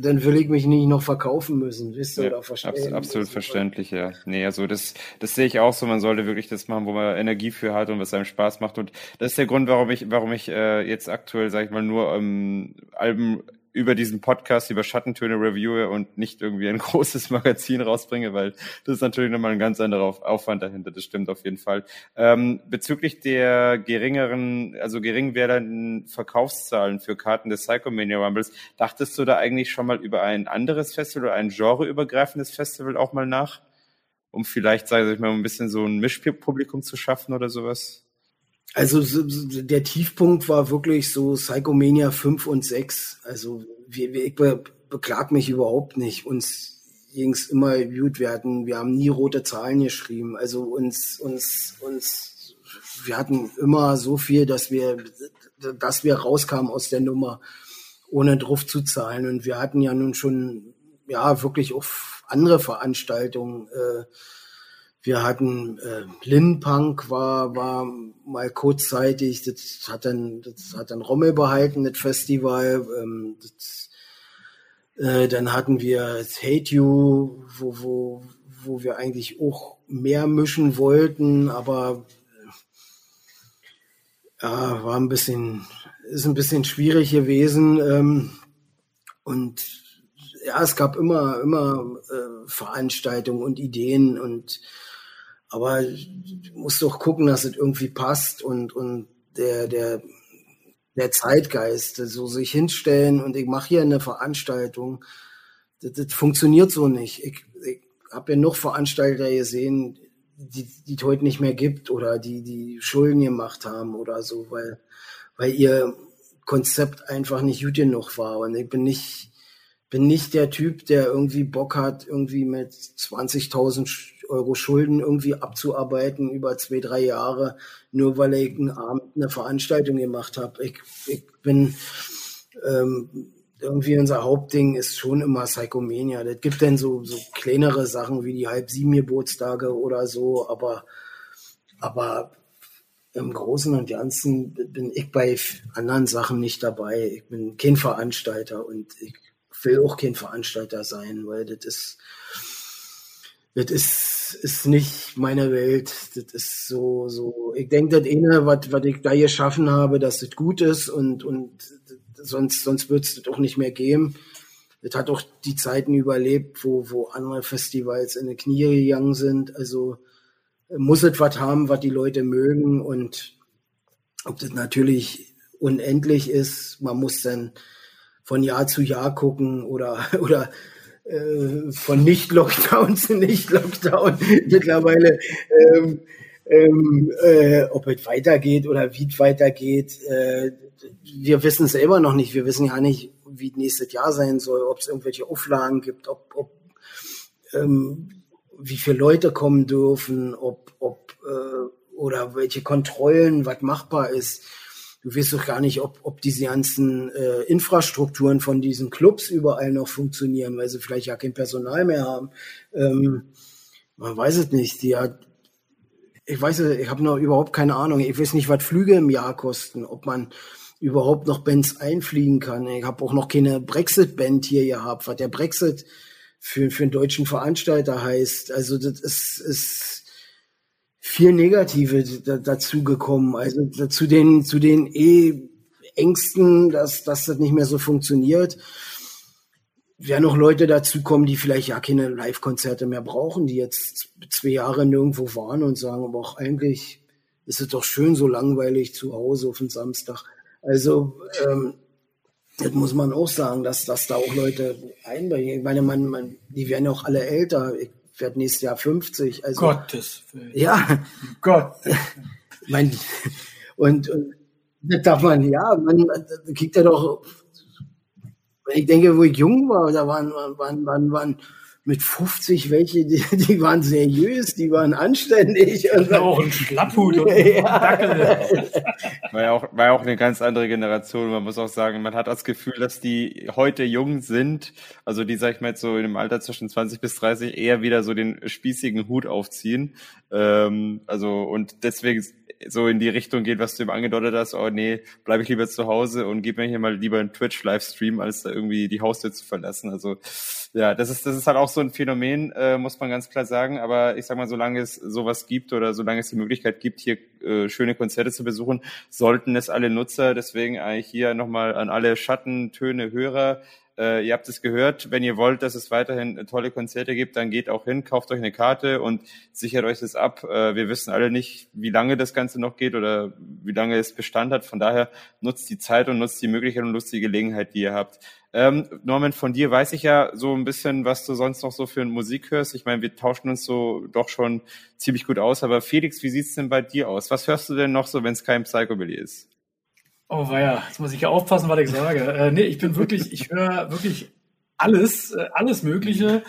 S3: dann will ich mich nicht noch verkaufen müssen, wisst ihr, ja, oder
S5: verstehen. absolut verständlich, ja. Nee, also das, das sehe ich auch so, man sollte wirklich das machen, wo man Energie für hat und was einem Spaß macht. Und das ist der Grund, warum ich, warum ich äh, jetzt aktuell, sag ich mal, nur ähm, Alben über diesen Podcast über Schattentöne reviewe und nicht irgendwie ein großes Magazin rausbringe, weil das ist natürlich nochmal ein ganz anderer Aufwand dahinter, das stimmt auf jeden Fall. Ähm, bezüglich der geringeren, also gering werdenden Verkaufszahlen für Karten des Psychomania Rumbles, dachtest du da eigentlich schon mal über ein anderes Festival oder ein genreübergreifendes Festival auch mal nach? Um vielleicht, sage ich mal, ein bisschen so ein Mischpublikum zu schaffen oder sowas?
S3: Also der Tiefpunkt war wirklich so Psychomania 5 und 6. Also ich be, beklag mich überhaupt nicht. Uns ging's immer gut. Wir hatten, wir haben nie rote Zahlen geschrieben. Also uns, uns, uns, wir hatten immer so viel, dass wir, dass wir rauskamen aus der Nummer, ohne drauf zu zahlen. Und wir hatten ja nun schon, ja, wirklich auf andere Veranstaltungen, äh, wir hatten äh, Lin-Punk war, war mal kurzzeitig, das hat dann, das hat dann Rommel behalten, das Festival. Ähm, das, äh, dann hatten wir Hate You, wo, wo, wo wir eigentlich auch mehr mischen wollten, aber äh, ja, war ein bisschen, ist ein bisschen schwierig gewesen. Ähm, und ja, es gab immer, immer äh, Veranstaltungen und Ideen und aber du musst doch gucken, dass es irgendwie passt und, und der, der, der Zeitgeist, so sich hinstellen und ich mache hier eine Veranstaltung. Das, das funktioniert so nicht. Ich, ich habe ja noch Veranstalter gesehen, die die heute nicht mehr gibt oder die die Schulden gemacht haben oder so, weil weil ihr Konzept einfach nicht gut genug war und ich bin nicht bin nicht der Typ, der irgendwie Bock hat, irgendwie mit 20.000 Euro Schulden irgendwie abzuarbeiten über zwei, drei Jahre, nur weil ich einen Abend eine Veranstaltung gemacht habe. Ich, ich bin ähm, irgendwie unser Hauptding ist schon immer Psychomania. Das gibt dann so, so kleinere Sachen wie die halb sieben Geburtstage oder so, aber, aber im Großen und Ganzen bin ich bei anderen Sachen nicht dabei. Ich bin kein Veranstalter und ich will auch kein Veranstalter sein, weil das ist, das ist, ist nicht meine Welt. Das ist so, so, ich denke, das eine, was, was ich da geschaffen habe, dass das gut ist und, und sonst, sonst wird es das auch nicht mehr geben. Das hat auch die Zeiten überlebt, wo, wo andere Festivals in die Knie gegangen sind. Also muss es was haben, was die Leute mögen und ob das natürlich unendlich ist, man muss dann von Jahr zu Jahr gucken oder, oder äh, von Nicht-Lockdown zu Nicht-Lockdown mittlerweile, ähm, ähm, äh, ob es weitergeht oder wie es weitergeht. Äh, wir wissen es selber noch nicht. Wir wissen ja nicht, wie nächstes Jahr sein soll, ob es irgendwelche Auflagen gibt, ob, ob ähm, wie viele Leute kommen dürfen, ob, ob äh, oder welche Kontrollen, was machbar ist du weißt doch gar nicht, ob, ob diese ganzen äh, Infrastrukturen von diesen Clubs überall noch funktionieren, weil sie vielleicht ja kein Personal mehr haben. Ähm, man weiß es nicht. Die hat, ich weiß es, ich habe noch überhaupt keine Ahnung. Ich weiß nicht, was Flüge im Jahr kosten, ob man überhaupt noch Bands einfliegen kann. Ich habe auch noch keine Brexit-Band hier gehabt, was der Brexit für, für einen deutschen Veranstalter heißt. Also das ist, ist viel Negative dazu gekommen. Also zu den, zu den eh Ängsten, dass, dass das nicht mehr so funktioniert, werden noch Leute dazukommen, die vielleicht ja keine Live-Konzerte mehr brauchen, die jetzt zwei Jahre nirgendwo waren und sagen, aber auch eigentlich ist es doch schön so langweilig zu Hause auf den Samstag. Also ähm, das muss man auch sagen, dass, dass da auch Leute einbringen. Ich meine, man, man, die werden auch alle älter. Ich werde nächstes Jahr 50. Also,
S4: Gottes
S3: Willen. Ja.
S4: Gott.
S3: mein, und, und das darf man, ja, man kriegt ja doch, ich denke, wo ich jung war, da waren, waren, waren, waren mit 50 welche, die, die waren seriös, die waren anständig.
S4: Und auch ein Schlapphut und ein Dackel.
S1: War ja, auch, war ja auch eine ganz andere Generation. Man muss auch sagen, man hat das Gefühl, dass die heute jung sind, also die, sag ich mal, jetzt so in dem Alter zwischen 20 bis 30 eher wieder so den spießigen Hut aufziehen. Ähm, also, und deswegen so in die Richtung geht, was du eben angedeutet hast, oh nee, bleibe ich lieber zu Hause und gib mir hier mal lieber einen Twitch-Livestream, als da irgendwie die Haustür zu verlassen. Also ja, das ist, das ist halt auch so ein Phänomen, äh, muss man ganz klar sagen. Aber ich sag mal, solange es sowas gibt oder solange es die Möglichkeit gibt, hier äh, schöne Konzerte zu besuchen, sollten es alle Nutzer. Deswegen eigentlich hier nochmal an alle Schattentöne Hörer äh, ihr habt es gehört, wenn ihr wollt, dass es weiterhin tolle Konzerte gibt, dann geht auch hin, kauft euch eine Karte und sichert euch das ab. Äh, wir wissen alle nicht, wie lange das Ganze noch geht oder wie lange es Bestand hat. Von daher nutzt die Zeit und nutzt die Möglichkeit und nutzt die Gelegenheit, die ihr habt. Ähm, Norman, von dir weiß ich ja so ein bisschen, was du sonst noch so für Musik hörst. Ich meine, wir tauschen uns so doch schon ziemlich gut aus. Aber Felix, wie sieht's denn bei dir aus? Was hörst du denn noch so, wenn es kein Psychobilly ist?
S4: Oh weia, jetzt muss ich ja aufpassen, was ich sage. Äh, nee, ich bin wirklich, ich höre wirklich alles, äh, alles Mögliche.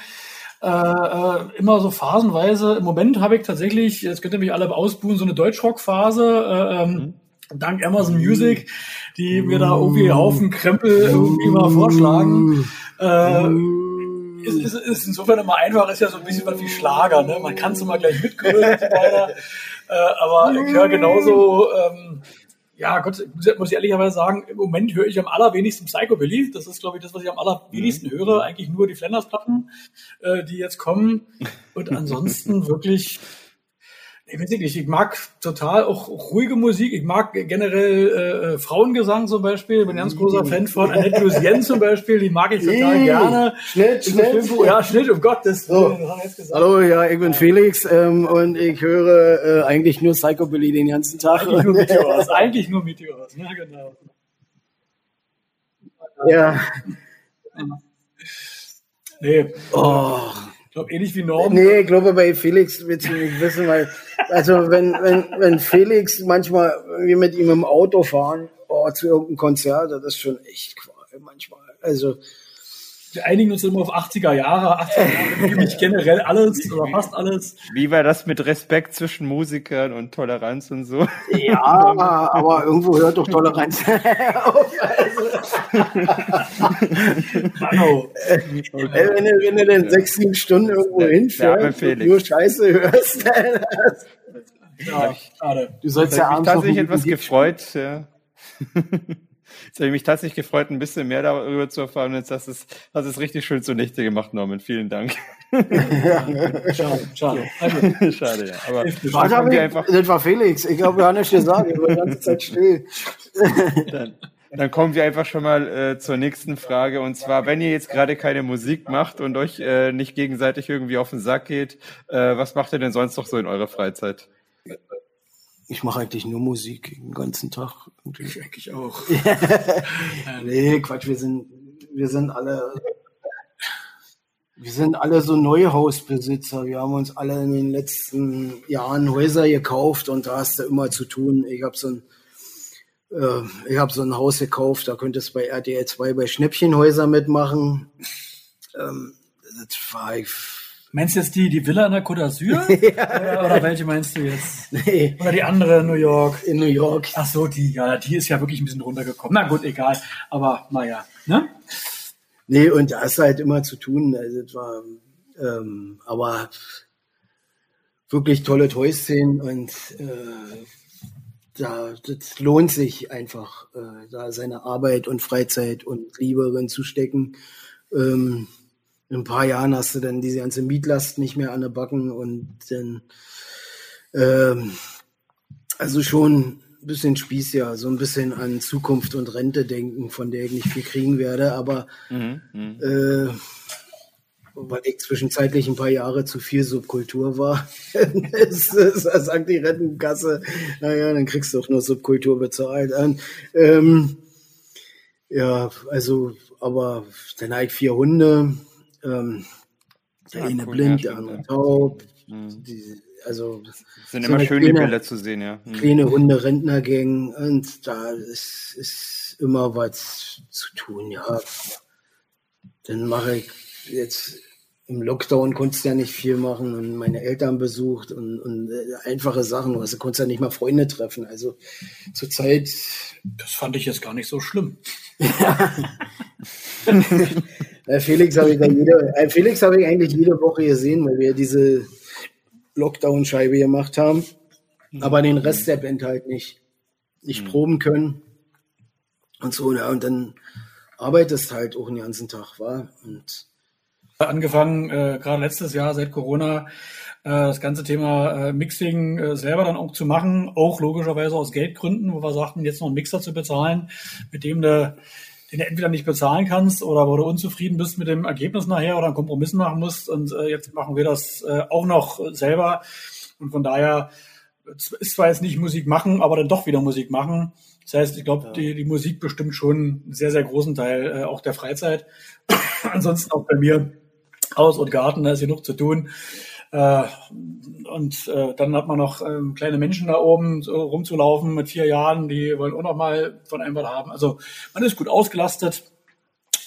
S4: Äh, äh, immer so phasenweise. Im Moment habe ich tatsächlich, jetzt könnt ihr mich alle ausbuhen, so eine Deutschrock-Phase. Äh, ähm, mhm. Dank Amazon Music, die mir da irgendwie einen Haufen Krempel irgendwie mal vorschlagen. Äh, ist, ist, ist insofern immer einfach, ist ja so ein bisschen was wie Schlager, ne? Man kann es immer gleich mitgrölen und so weiter. Äh, aber ich höre genauso ähm, ja, Gott, muss ich ehrlicherweise sagen, im Moment höre ich am allerwenigsten Psychobilly. Das ist, glaube ich, das, was ich am allerwenigsten mhm. höre. Eigentlich nur die Flanders-Platten, äh, die jetzt kommen. Und ansonsten wirklich ich weiß nicht, ich mag total auch ruhige Musik. Ich mag generell äh, äh Frauengesang zum Beispiel. Bin ein ganz großer Fan von Annette Lucien zum Beispiel. Die mag ich total gerne.
S3: Schnitt, Schnitt.
S4: Ja, Schnitt, um Gottes
S3: Willen. So. Hallo, ja, ich bin Felix ähm, und ich höre äh, eigentlich nur Psychobilly den ganzen Tag.
S4: Eigentlich nur Meteors. Eigentlich nur Meteors, ja, genau.
S3: Ja.
S4: Nee.
S3: Oh.
S4: Ich glaube, ähnlich wie Norm.
S3: Nee, ich glaube, bei Felix willst du nicht wissen, weil, also wenn, wenn, wenn Felix manchmal, wir mit ihm im Auto fahren, oh, zu irgendeinem Konzert, das ist schon echt Qual manchmal. Also,
S4: Wir einigen uns immer auf 80er Jahre. 80er Jahre mich generell alles oder fast alles.
S1: Wie war das mit Respekt zwischen Musikern und Toleranz und so?
S3: ja, aber irgendwo hört doch Toleranz auf.
S4: Mano.
S3: Ey, wenn, du, wenn du sechs, sieben Stunden irgendwo hinfährst und
S1: Felix.
S3: nur Scheiße hörst,
S4: Ja, schade.
S3: du sollst
S1: Jetzt
S3: ja abends
S1: tatsächlich etwas gefreut. Ja. Jetzt habe ich mich tatsächlich gefreut, ein bisschen mehr darüber zu erfahren. Jetzt hast du es, hast es richtig schön zunichte gemacht, Norman. Vielen Dank.
S4: Schade, schade. Also,
S1: Schade, ja. Aber
S3: hab ich,
S1: wir einfach,
S3: das war Felix. Ich habe gar nicht gesagt. Ich war die ganze Zeit still.
S1: dann, dann kommen wir einfach schon mal äh, zur nächsten Frage. Und zwar, wenn ihr jetzt gerade keine Musik macht und euch äh, nicht gegenseitig irgendwie auf den Sack geht, äh, was macht ihr denn sonst noch so in eurer Freizeit?
S3: Ich mache eigentlich nur Musik den ganzen Tag.
S4: ich eigentlich auch.
S3: Nee, Quatsch, wir sind, wir sind alle, wir sind alle so Neuhausbesitzer. Wir haben uns alle in den letzten Jahren Häuser gekauft und da hast du immer zu tun. Ich habe so ein, äh, ich habe so ein Haus gekauft, da könntest du bei RTL 2 bei Schnäppchenhäuser mitmachen. Ähm, das war ich,
S4: Meinst du jetzt die, die Villa in der Côte d'Azur? oder, oder welche meinst du jetzt?
S3: nee,
S4: Oder die andere in New York?
S3: in New York.
S4: Ach so, die, ja, die ist ja wirklich ein bisschen runtergekommen. Na gut, egal. Aber naja, ne?
S3: Nee, und da hast du halt immer zu tun. Also das war, ähm, aber wirklich tolle Toy-Szenen und äh, da, das lohnt sich einfach, äh, da seine Arbeit und Freizeit und Liebe drin zu stecken. Ähm, in ein paar Jahren hast du dann diese ganze Mietlast nicht mehr an den Backen und dann ähm, also schon ein bisschen Spieß, ja, so ein bisschen an Zukunft und Rente denken, von der ich nicht viel kriegen werde, aber
S1: Mhm, mhm.
S3: äh, weil ich zwischenzeitlich ein paar Jahre zu viel Subkultur war. das, das, das sagt die Rentenkasse, naja, dann kriegst du auch nur Subkultur bezahlt. Und, ähm, ja, also, aber dann habe ich vier Hunde, ähm, der eine
S1: cool,
S3: blind,
S1: ja,
S3: der andere taub.
S1: Mhm.
S3: Die, also
S1: Es sind
S3: so
S1: immer
S3: eine
S1: schön, die
S3: kleine-
S1: Bilder zu sehen, ja. Mhm.
S3: kleine Hunde-Rentnergang und da ist, ist immer was zu tun, ja. Dann mache ich jetzt im Lockdown konntest du ja nicht viel machen und meine Eltern besucht und, und äh, einfache Sachen. Also du konntest ja nicht mal Freunde treffen. Also zurzeit,
S4: Das fand ich jetzt gar nicht so schlimm.
S3: äh, Felix habe ich, jede, äh, Felix habe ich eigentlich jede Woche gesehen, weil wir diese Lockdown-Scheibe gemacht haben. Aber den Rest der Band halt nicht. Nicht proben können. Und so, ja, und dann arbeitest halt auch den ganzen Tag, war Und
S4: Angefangen, äh, gerade letztes Jahr seit Corona, äh, das ganze Thema äh, Mixing äh, selber dann auch zu machen, auch logischerweise aus Geldgründen, wo wir sagten, jetzt noch einen Mixer zu bezahlen, mit dem du den du entweder nicht bezahlen kannst oder wo du unzufrieden bist mit dem Ergebnis nachher oder einen Kompromiss machen musst. Und äh, jetzt machen wir das äh, auch noch selber. Und von daher es ist zwar jetzt nicht Musik machen, aber dann doch wieder Musik machen. Das heißt, ich glaube, die, die Musik bestimmt schon einen sehr, sehr großen Teil äh, auch der Freizeit. Ansonsten auch bei mir Haus und Garten, da ist genug zu tun. Äh, und äh, dann hat man noch ähm, kleine Menschen da oben so rumzulaufen mit vier Jahren, die wollen auch noch mal von einem was haben. Also man ist gut ausgelastet.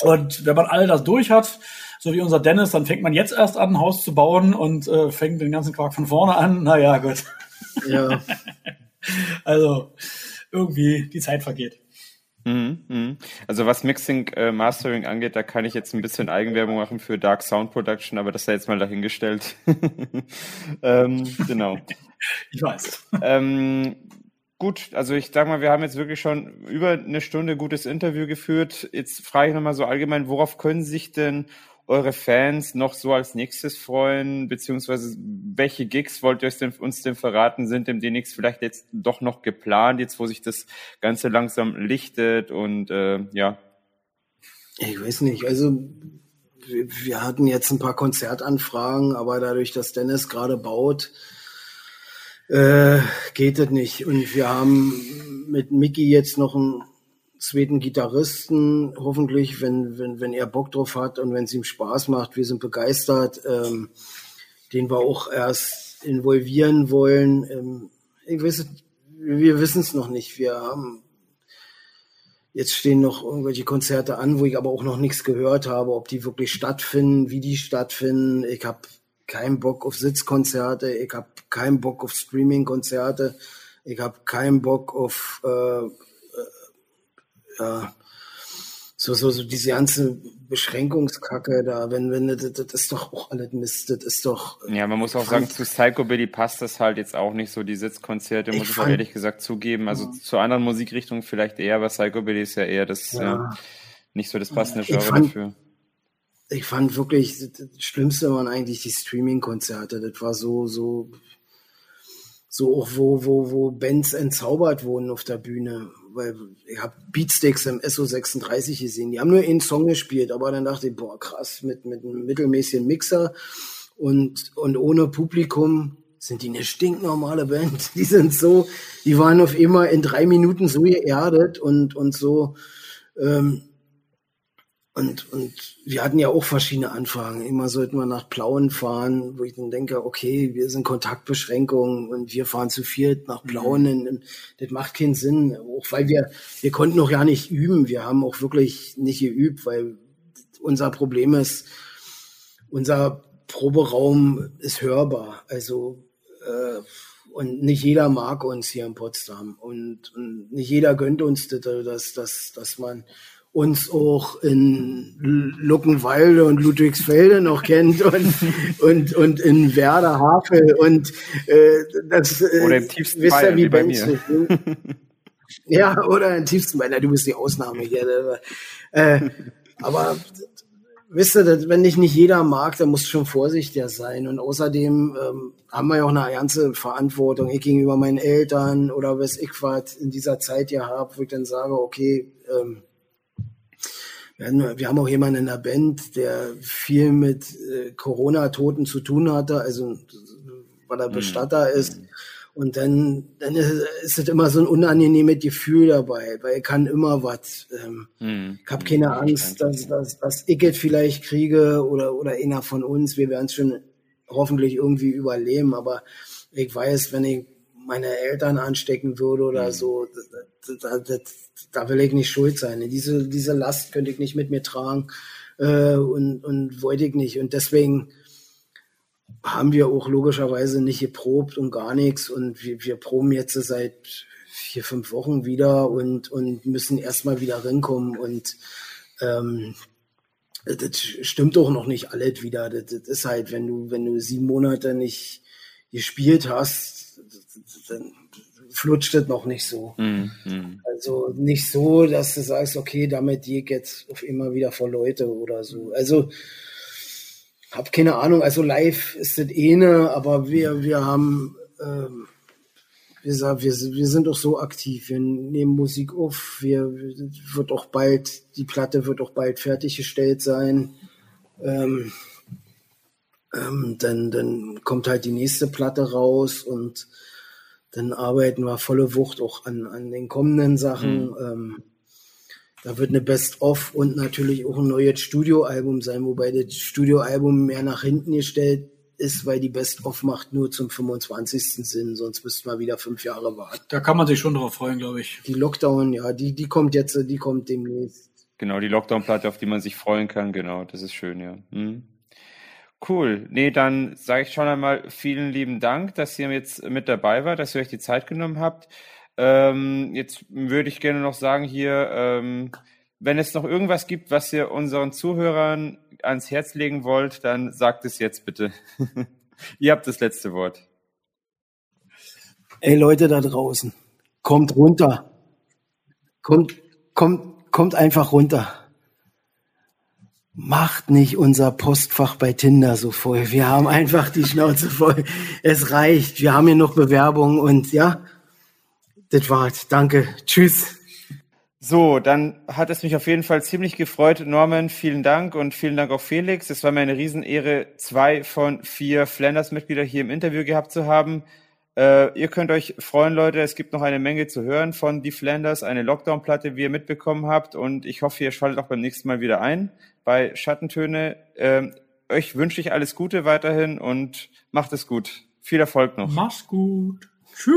S4: Und wenn man all das durch hat, so wie unser Dennis, dann fängt man jetzt erst an, ein Haus zu bauen und äh, fängt den ganzen Quark von vorne an. Naja, gut.
S3: ja,
S4: Also irgendwie die Zeit vergeht.
S1: Mhm, mhm. Also was Mixing, äh, Mastering angeht, da kann ich jetzt ein bisschen Eigenwerbung machen für Dark Sound Production, aber das sei jetzt mal dahingestellt. ähm, genau.
S4: Ich weiß.
S1: Ähm, gut, also ich sag mal, wir haben jetzt wirklich schon über eine Stunde gutes Interview geführt. Jetzt frage ich nochmal so allgemein, worauf können sich denn eure Fans noch so als nächstes freuen, beziehungsweise welche Gigs wollt ihr uns denn, uns denn verraten, sind dem demnächst vielleicht jetzt doch noch geplant, jetzt wo sich das Ganze langsam lichtet und äh, ja.
S3: ich weiß nicht. Also wir, hatten jetzt ein paar Konzertanfragen, aber dadurch, dass Dennis gerade baut, äh, geht es nicht. Und wir haben mit Mickey jetzt noch ein zweiten Gitarristen, hoffentlich, wenn, wenn, wenn er Bock drauf hat und wenn es ihm Spaß macht. Wir sind begeistert, ähm, den wir auch erst involvieren wollen. Ähm, ich weiß, wir wissen es noch nicht. Wir haben jetzt stehen noch irgendwelche Konzerte an, wo ich aber auch noch nichts gehört habe, ob die wirklich stattfinden, wie die stattfinden. Ich habe keinen Bock auf Sitzkonzerte, ich habe keinen Bock auf Streaming-Konzerte, ich habe keinen Bock auf äh, ja, so, so, so diese ganze Beschränkungskacke da, wenn, wenn, das, das ist doch auch alles Mist, das ist doch.
S5: Ja, man muss auch sagen, zu Psychobilly passt das halt jetzt auch nicht so, die Sitzkonzerte, muss ich auch ehrlich gesagt zugeben. Also ja. zu anderen Musikrichtungen vielleicht eher, aber Psychobilly ist ja eher das, ja. äh, nicht so das passende Genre fand, dafür.
S3: Ich fand wirklich, das Schlimmste waren eigentlich die Streaming-Konzerte. Das war so, so, so auch wo, wo, wo Bands entzaubert wurden auf der Bühne weil ich habe Beatsticks im SO36 gesehen. Die haben nur einen Song gespielt, aber dann dachte ich, boah, krass, mit, mit einem mittelmäßigen Mixer und, und ohne Publikum sind die eine stinknormale Band. Die sind so, die waren auf immer in drei Minuten so geerdet und, und so, ähm, und, und wir hatten ja auch verschiedene Anfragen. Immer sollten wir nach Plauen fahren, wo ich dann denke, okay, wir sind Kontaktbeschränkungen und wir fahren zu viert nach Plauen. Mhm. Das macht keinen Sinn. Auch weil wir, wir konnten noch ja nicht üben. Wir haben auch wirklich nicht geübt, weil unser Problem ist, unser Proberaum ist hörbar. Also, äh, und nicht jeder mag uns hier in Potsdam. Und, und nicht jeder gönnt uns das, dass, dass, dass man uns auch in Luckenwalde und Ludwigsfelde noch kennt und, und, und in Werder Havel und äh, das
S5: äh, oder im tiefsten wisst ihr, wie, wie bei mir.
S3: ja, oder im tiefsten Bayern, du bist die Ausnahme hier. Äh, aber wisst ihr, wenn dich nicht jeder mag, dann musst du schon vorsichtiger sein. Und außerdem ähm, haben wir ja auch eine ganze Verantwortung ich gegenüber meinen Eltern oder was ich was in dieser Zeit ja habe, wo ich dann sage, okay, ähm, wir haben auch jemanden in der Band, der viel mit äh, Corona-Toten zu tun hatte, also weil er mhm. Bestatter mhm. ist. Und dann, dann ist, ist es immer so ein unangenehmes Gefühl dabei, weil ich kann immer was. Ähm, mhm. Ich habe keine Angst, dass, dass, dass ich es vielleicht kriege oder, oder einer von uns. Wir werden es schon hoffentlich irgendwie überleben, aber ich weiß, wenn ich meine Eltern anstecken würde oder mhm. so, das, das, da will ich nicht schuld sein. Diese, diese Last könnte ich nicht mit mir tragen äh, und, und wollte ich nicht. Und deswegen haben wir auch logischerweise nicht geprobt und gar nichts. Und wir, wir proben jetzt seit vier, fünf Wochen wieder und, und müssen erstmal wieder reinkommen. Und ähm, das stimmt doch noch nicht alles wieder. Das, das ist halt, wenn du, wenn du sieben Monate nicht gespielt hast, dann flutscht es noch nicht so. Mhm. Also nicht so, dass du sagst, okay, damit gehe ich jetzt auf immer wieder vor Leute oder so. Also hab keine Ahnung, also live ist das eh ne, aber wir, wir haben, ähm, wie gesagt, wir, wir sind auch so aktiv, wir nehmen Musik auf, wir, wird auch bald, die Platte wird auch bald fertiggestellt sein. Ähm, ähm, dann, dann kommt halt die nächste Platte raus und dann arbeiten wir volle Wucht auch an, an den kommenden Sachen. Mhm. Ähm, da wird eine Best-of und natürlich auch ein neues Studioalbum sein, wobei das Studioalbum mehr nach hinten gestellt ist, weil die Best-of macht nur zum 25. Sinn, sonst müssten wir wieder fünf Jahre warten.
S4: Da kann man sich schon drauf freuen, glaube ich.
S3: Die Lockdown, ja, die, die kommt jetzt, die kommt demnächst.
S5: Genau, die Lockdown-Platte, auf die man sich freuen kann, genau, das ist schön, ja. Mhm. Cool. Nee, dann sage ich schon einmal vielen lieben Dank, dass ihr jetzt mit dabei wart, dass ihr euch die Zeit genommen habt. Ähm, jetzt würde ich gerne noch sagen hier, ähm, wenn es noch irgendwas gibt, was ihr unseren Zuhörern ans Herz legen wollt, dann sagt es jetzt bitte. ihr habt das letzte Wort.
S3: Ey Leute da draußen, kommt runter. Kommt, kommt, kommt einfach runter macht nicht unser Postfach bei Tinder so voll. Wir haben einfach die Schnauze voll. Es reicht. Wir haben hier noch Bewerbungen und ja, das war's. Danke. Tschüss.
S5: So, dann hat es mich auf jeden Fall ziemlich gefreut. Norman, vielen Dank und vielen Dank auch Felix. Es war mir eine Riesenehre, zwei von vier Flanders-Mitglieder hier im Interview gehabt zu haben. Äh, ihr könnt euch freuen, Leute. Es gibt noch eine Menge zu hören von Die Flanders, eine Lockdown-Platte, wie ihr mitbekommen habt. Und ich hoffe, ihr schaltet auch beim nächsten Mal wieder ein bei Schattentöne. Ähm, euch wünsche ich alles Gute weiterhin und macht es gut. Viel Erfolg noch.
S4: Mach's gut. Tschüss.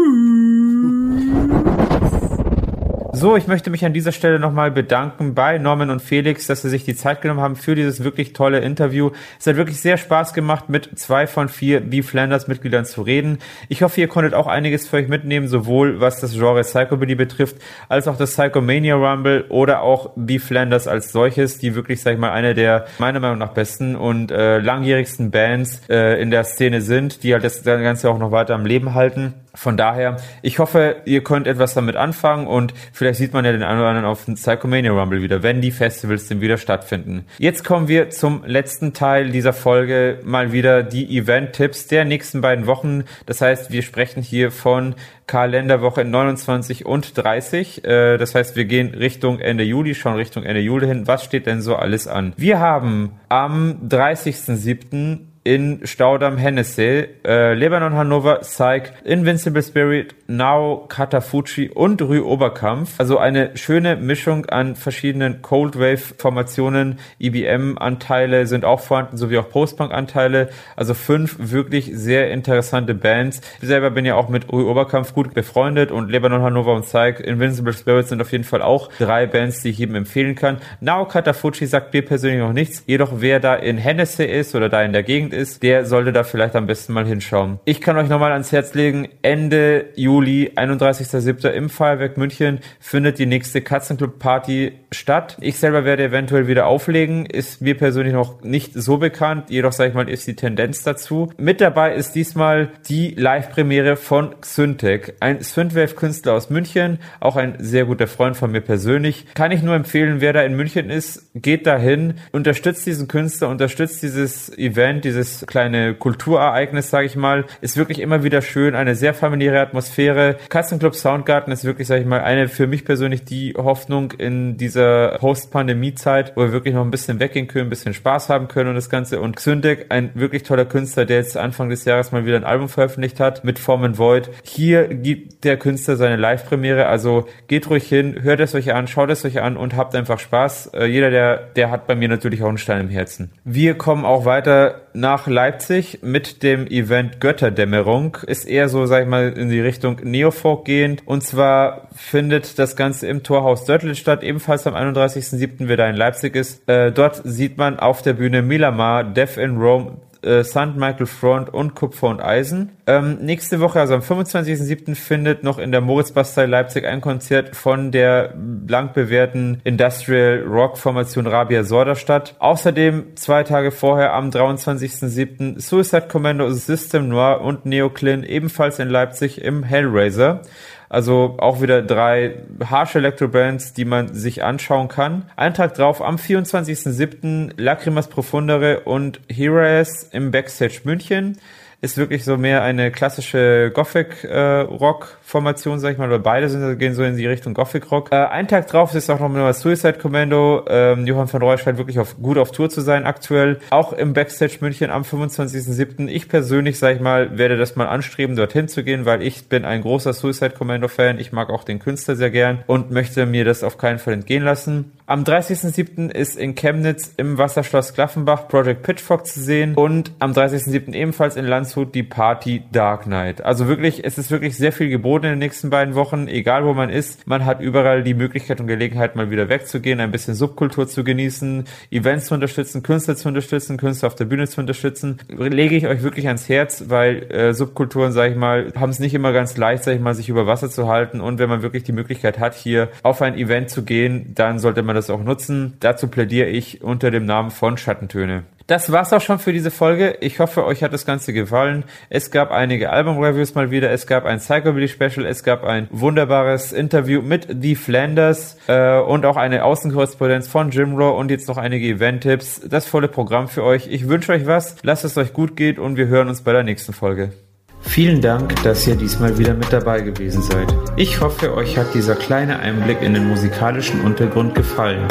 S1: So, ich möchte mich an dieser Stelle nochmal bedanken bei Norman und Felix, dass sie sich die Zeit genommen haben für dieses wirklich tolle Interview. Es hat wirklich sehr Spaß gemacht, mit zwei von vier B Flanders Mitgliedern zu reden. Ich hoffe, ihr konntet auch einiges für euch mitnehmen, sowohl was das Genre Psychobilly betrifft, als auch das Psychomania Rumble oder auch B Flanders als solches, die wirklich, sag ich mal, eine der meiner Meinung nach besten und äh, langjährigsten Bands äh, in der Szene sind, die halt das Ganze auch noch weiter am Leben halten. Von daher, ich hoffe, ihr könnt etwas damit anfangen und vielleicht sieht man ja den einen oder anderen auf dem Psychomania Rumble wieder, wenn die Festivals denn wieder stattfinden. Jetzt kommen wir zum letzten Teil dieser Folge, mal wieder die Event-Tipps der nächsten beiden Wochen. Das heißt, wir sprechen hier von Kalenderwoche 29 und 30. Äh, das heißt, wir gehen Richtung Ende Juli, schon Richtung Ende Juli hin. Was steht denn so alles an? Wir haben am 30.07 in Staudamm Hennessy, äh, Lebanon Hannover, Psych, Invincible Spirit, Now, Katafuchi und Rü Oberkampf. Also eine schöne Mischung an verschiedenen Cold Wave Formationen, IBM Anteile sind auch vorhanden, sowie auch Postpunk Anteile. Also fünf wirklich sehr interessante Bands. Ich selber bin ja auch mit Rü Oberkampf gut befreundet und Lebanon Hannover und Psych, Invincible Spirit sind auf jeden Fall auch drei Bands, die ich jedem empfehlen kann. Now, Katafuchi sagt mir persönlich noch nichts. Jedoch wer da in Hennessy ist oder da in der Gegend ist, der sollte da vielleicht am besten mal hinschauen. Ich kann euch nochmal ans Herz legen, Ende Juli, 31.07. im Feuerwerk München findet die nächste Katzenclub Party statt. Ich selber werde eventuell wieder auflegen, ist mir persönlich noch nicht so bekannt, jedoch sage ich mal, ist die Tendenz dazu. Mit dabei ist diesmal die Live-Premiere von Xyntek, ein Synthwave-Künstler aus München, auch ein sehr guter Freund von mir persönlich. Kann ich nur empfehlen, wer da in München ist, geht dahin, unterstützt diesen Künstler, unterstützt dieses Event, dieses dieses kleine Kulturereignis, sage ich mal, ist wirklich immer wieder schön, eine sehr familiäre Atmosphäre. Katzenclub Soundgarten ist wirklich, sage ich mal, eine für mich persönlich die Hoffnung in dieser Post-Pandemie-Zeit, wo wir wirklich noch ein bisschen weggehen können, ein bisschen Spaß haben können und das Ganze. Und Xyndek, ein wirklich toller Künstler, der jetzt Anfang des Jahres mal wieder ein Album veröffentlicht hat mit Form and Void. Hier gibt der Künstler seine Live-Premiere, also geht ruhig hin, hört es euch an, schaut es euch an und habt einfach Spaß. Äh, jeder, der, der hat bei mir natürlich auch einen Stein im Herzen. Wir kommen auch weiter nach nach Leipzig mit dem Event Götterdämmerung. Ist eher so, sag ich mal, in die Richtung Neofolk gehend. Und zwar findet das Ganze im Torhaus Dörtlitz statt, ebenfalls am 31.07., wer da in Leipzig ist. Äh, dort sieht man auf der Bühne Milamar, Death in Rome, äh, St. Michael Front und Kupfer und Eisen. Ähm, nächste Woche, also am 25.07. findet noch in der Moritzbastei Leipzig ein Konzert von der lang bewährten Industrial Rock Formation Rabia Sorda statt. Außerdem zwei Tage vorher am 23.07. Suicide Commando System Noir und Neoclin ebenfalls in Leipzig im Hellraiser. Also auch wieder drei harsche Electro-Bands, die man sich anschauen kann. Einen Tag drauf, am 24.07. Lacrimas Profundere und Heroes im Backstage München ist wirklich so mehr eine klassische Gothic-Rock-Formation, äh, sag ich mal, oder beide sind, gehen so in die Richtung Gothic-Rock. Äh, ein Tag drauf ist auch noch mal Suicide Commando. Ähm, Johann von Reusch scheint wirklich auf, gut auf Tour zu sein aktuell. Auch im Backstage München am 25.07. Ich persönlich, sag ich mal, werde das mal anstreben, dorthin zu gehen, weil ich bin ein großer Suicide Commando-Fan. Ich mag auch den Künstler sehr gern und möchte mir das auf keinen Fall entgehen lassen. Am 30.07. ist in Chemnitz im Wasserschloss Klaffenbach Project Pitchfork zu sehen und am 30.07. ebenfalls in Landshut die Party Dark Knight. Also wirklich, es ist wirklich sehr viel geboten in den nächsten beiden Wochen, egal wo man ist. Man hat überall die Möglichkeit und Gelegenheit, mal wieder wegzugehen, ein bisschen Subkultur zu genießen, Events zu unterstützen, Künstler zu unterstützen, Künstler auf der Bühne zu unterstützen. Lege ich euch wirklich ans Herz, weil äh, Subkulturen, sage ich mal, haben es nicht immer ganz leicht, sage ich mal, sich über Wasser zu halten und wenn man wirklich die Möglichkeit hat, hier auf ein Event zu gehen, dann sollte man das auch nutzen. Dazu plädiere ich unter dem Namen von Schattentöne. Das war's auch schon für diese Folge. Ich hoffe, euch hat das Ganze gefallen. Es gab einige Album-Reviews mal wieder. Es gab ein Psychobilly-Special. Es gab ein wunderbares Interview mit The Flanders äh, und auch eine Außenkorrespondenz von Jim Rowe und jetzt noch einige Event-Tipps. Das volle Programm für euch. Ich wünsche euch was. Lasst es euch gut gehen und wir hören uns bei der nächsten Folge. Vielen Dank, dass ihr diesmal wieder mit dabei gewesen seid. Ich hoffe, euch hat dieser kleine Einblick in den musikalischen Untergrund gefallen.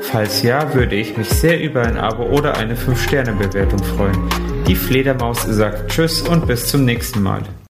S1: Falls ja, würde ich mich sehr über ein Abo oder eine 5-Sterne-Bewertung freuen. Die Fledermaus sagt Tschüss und bis zum nächsten Mal.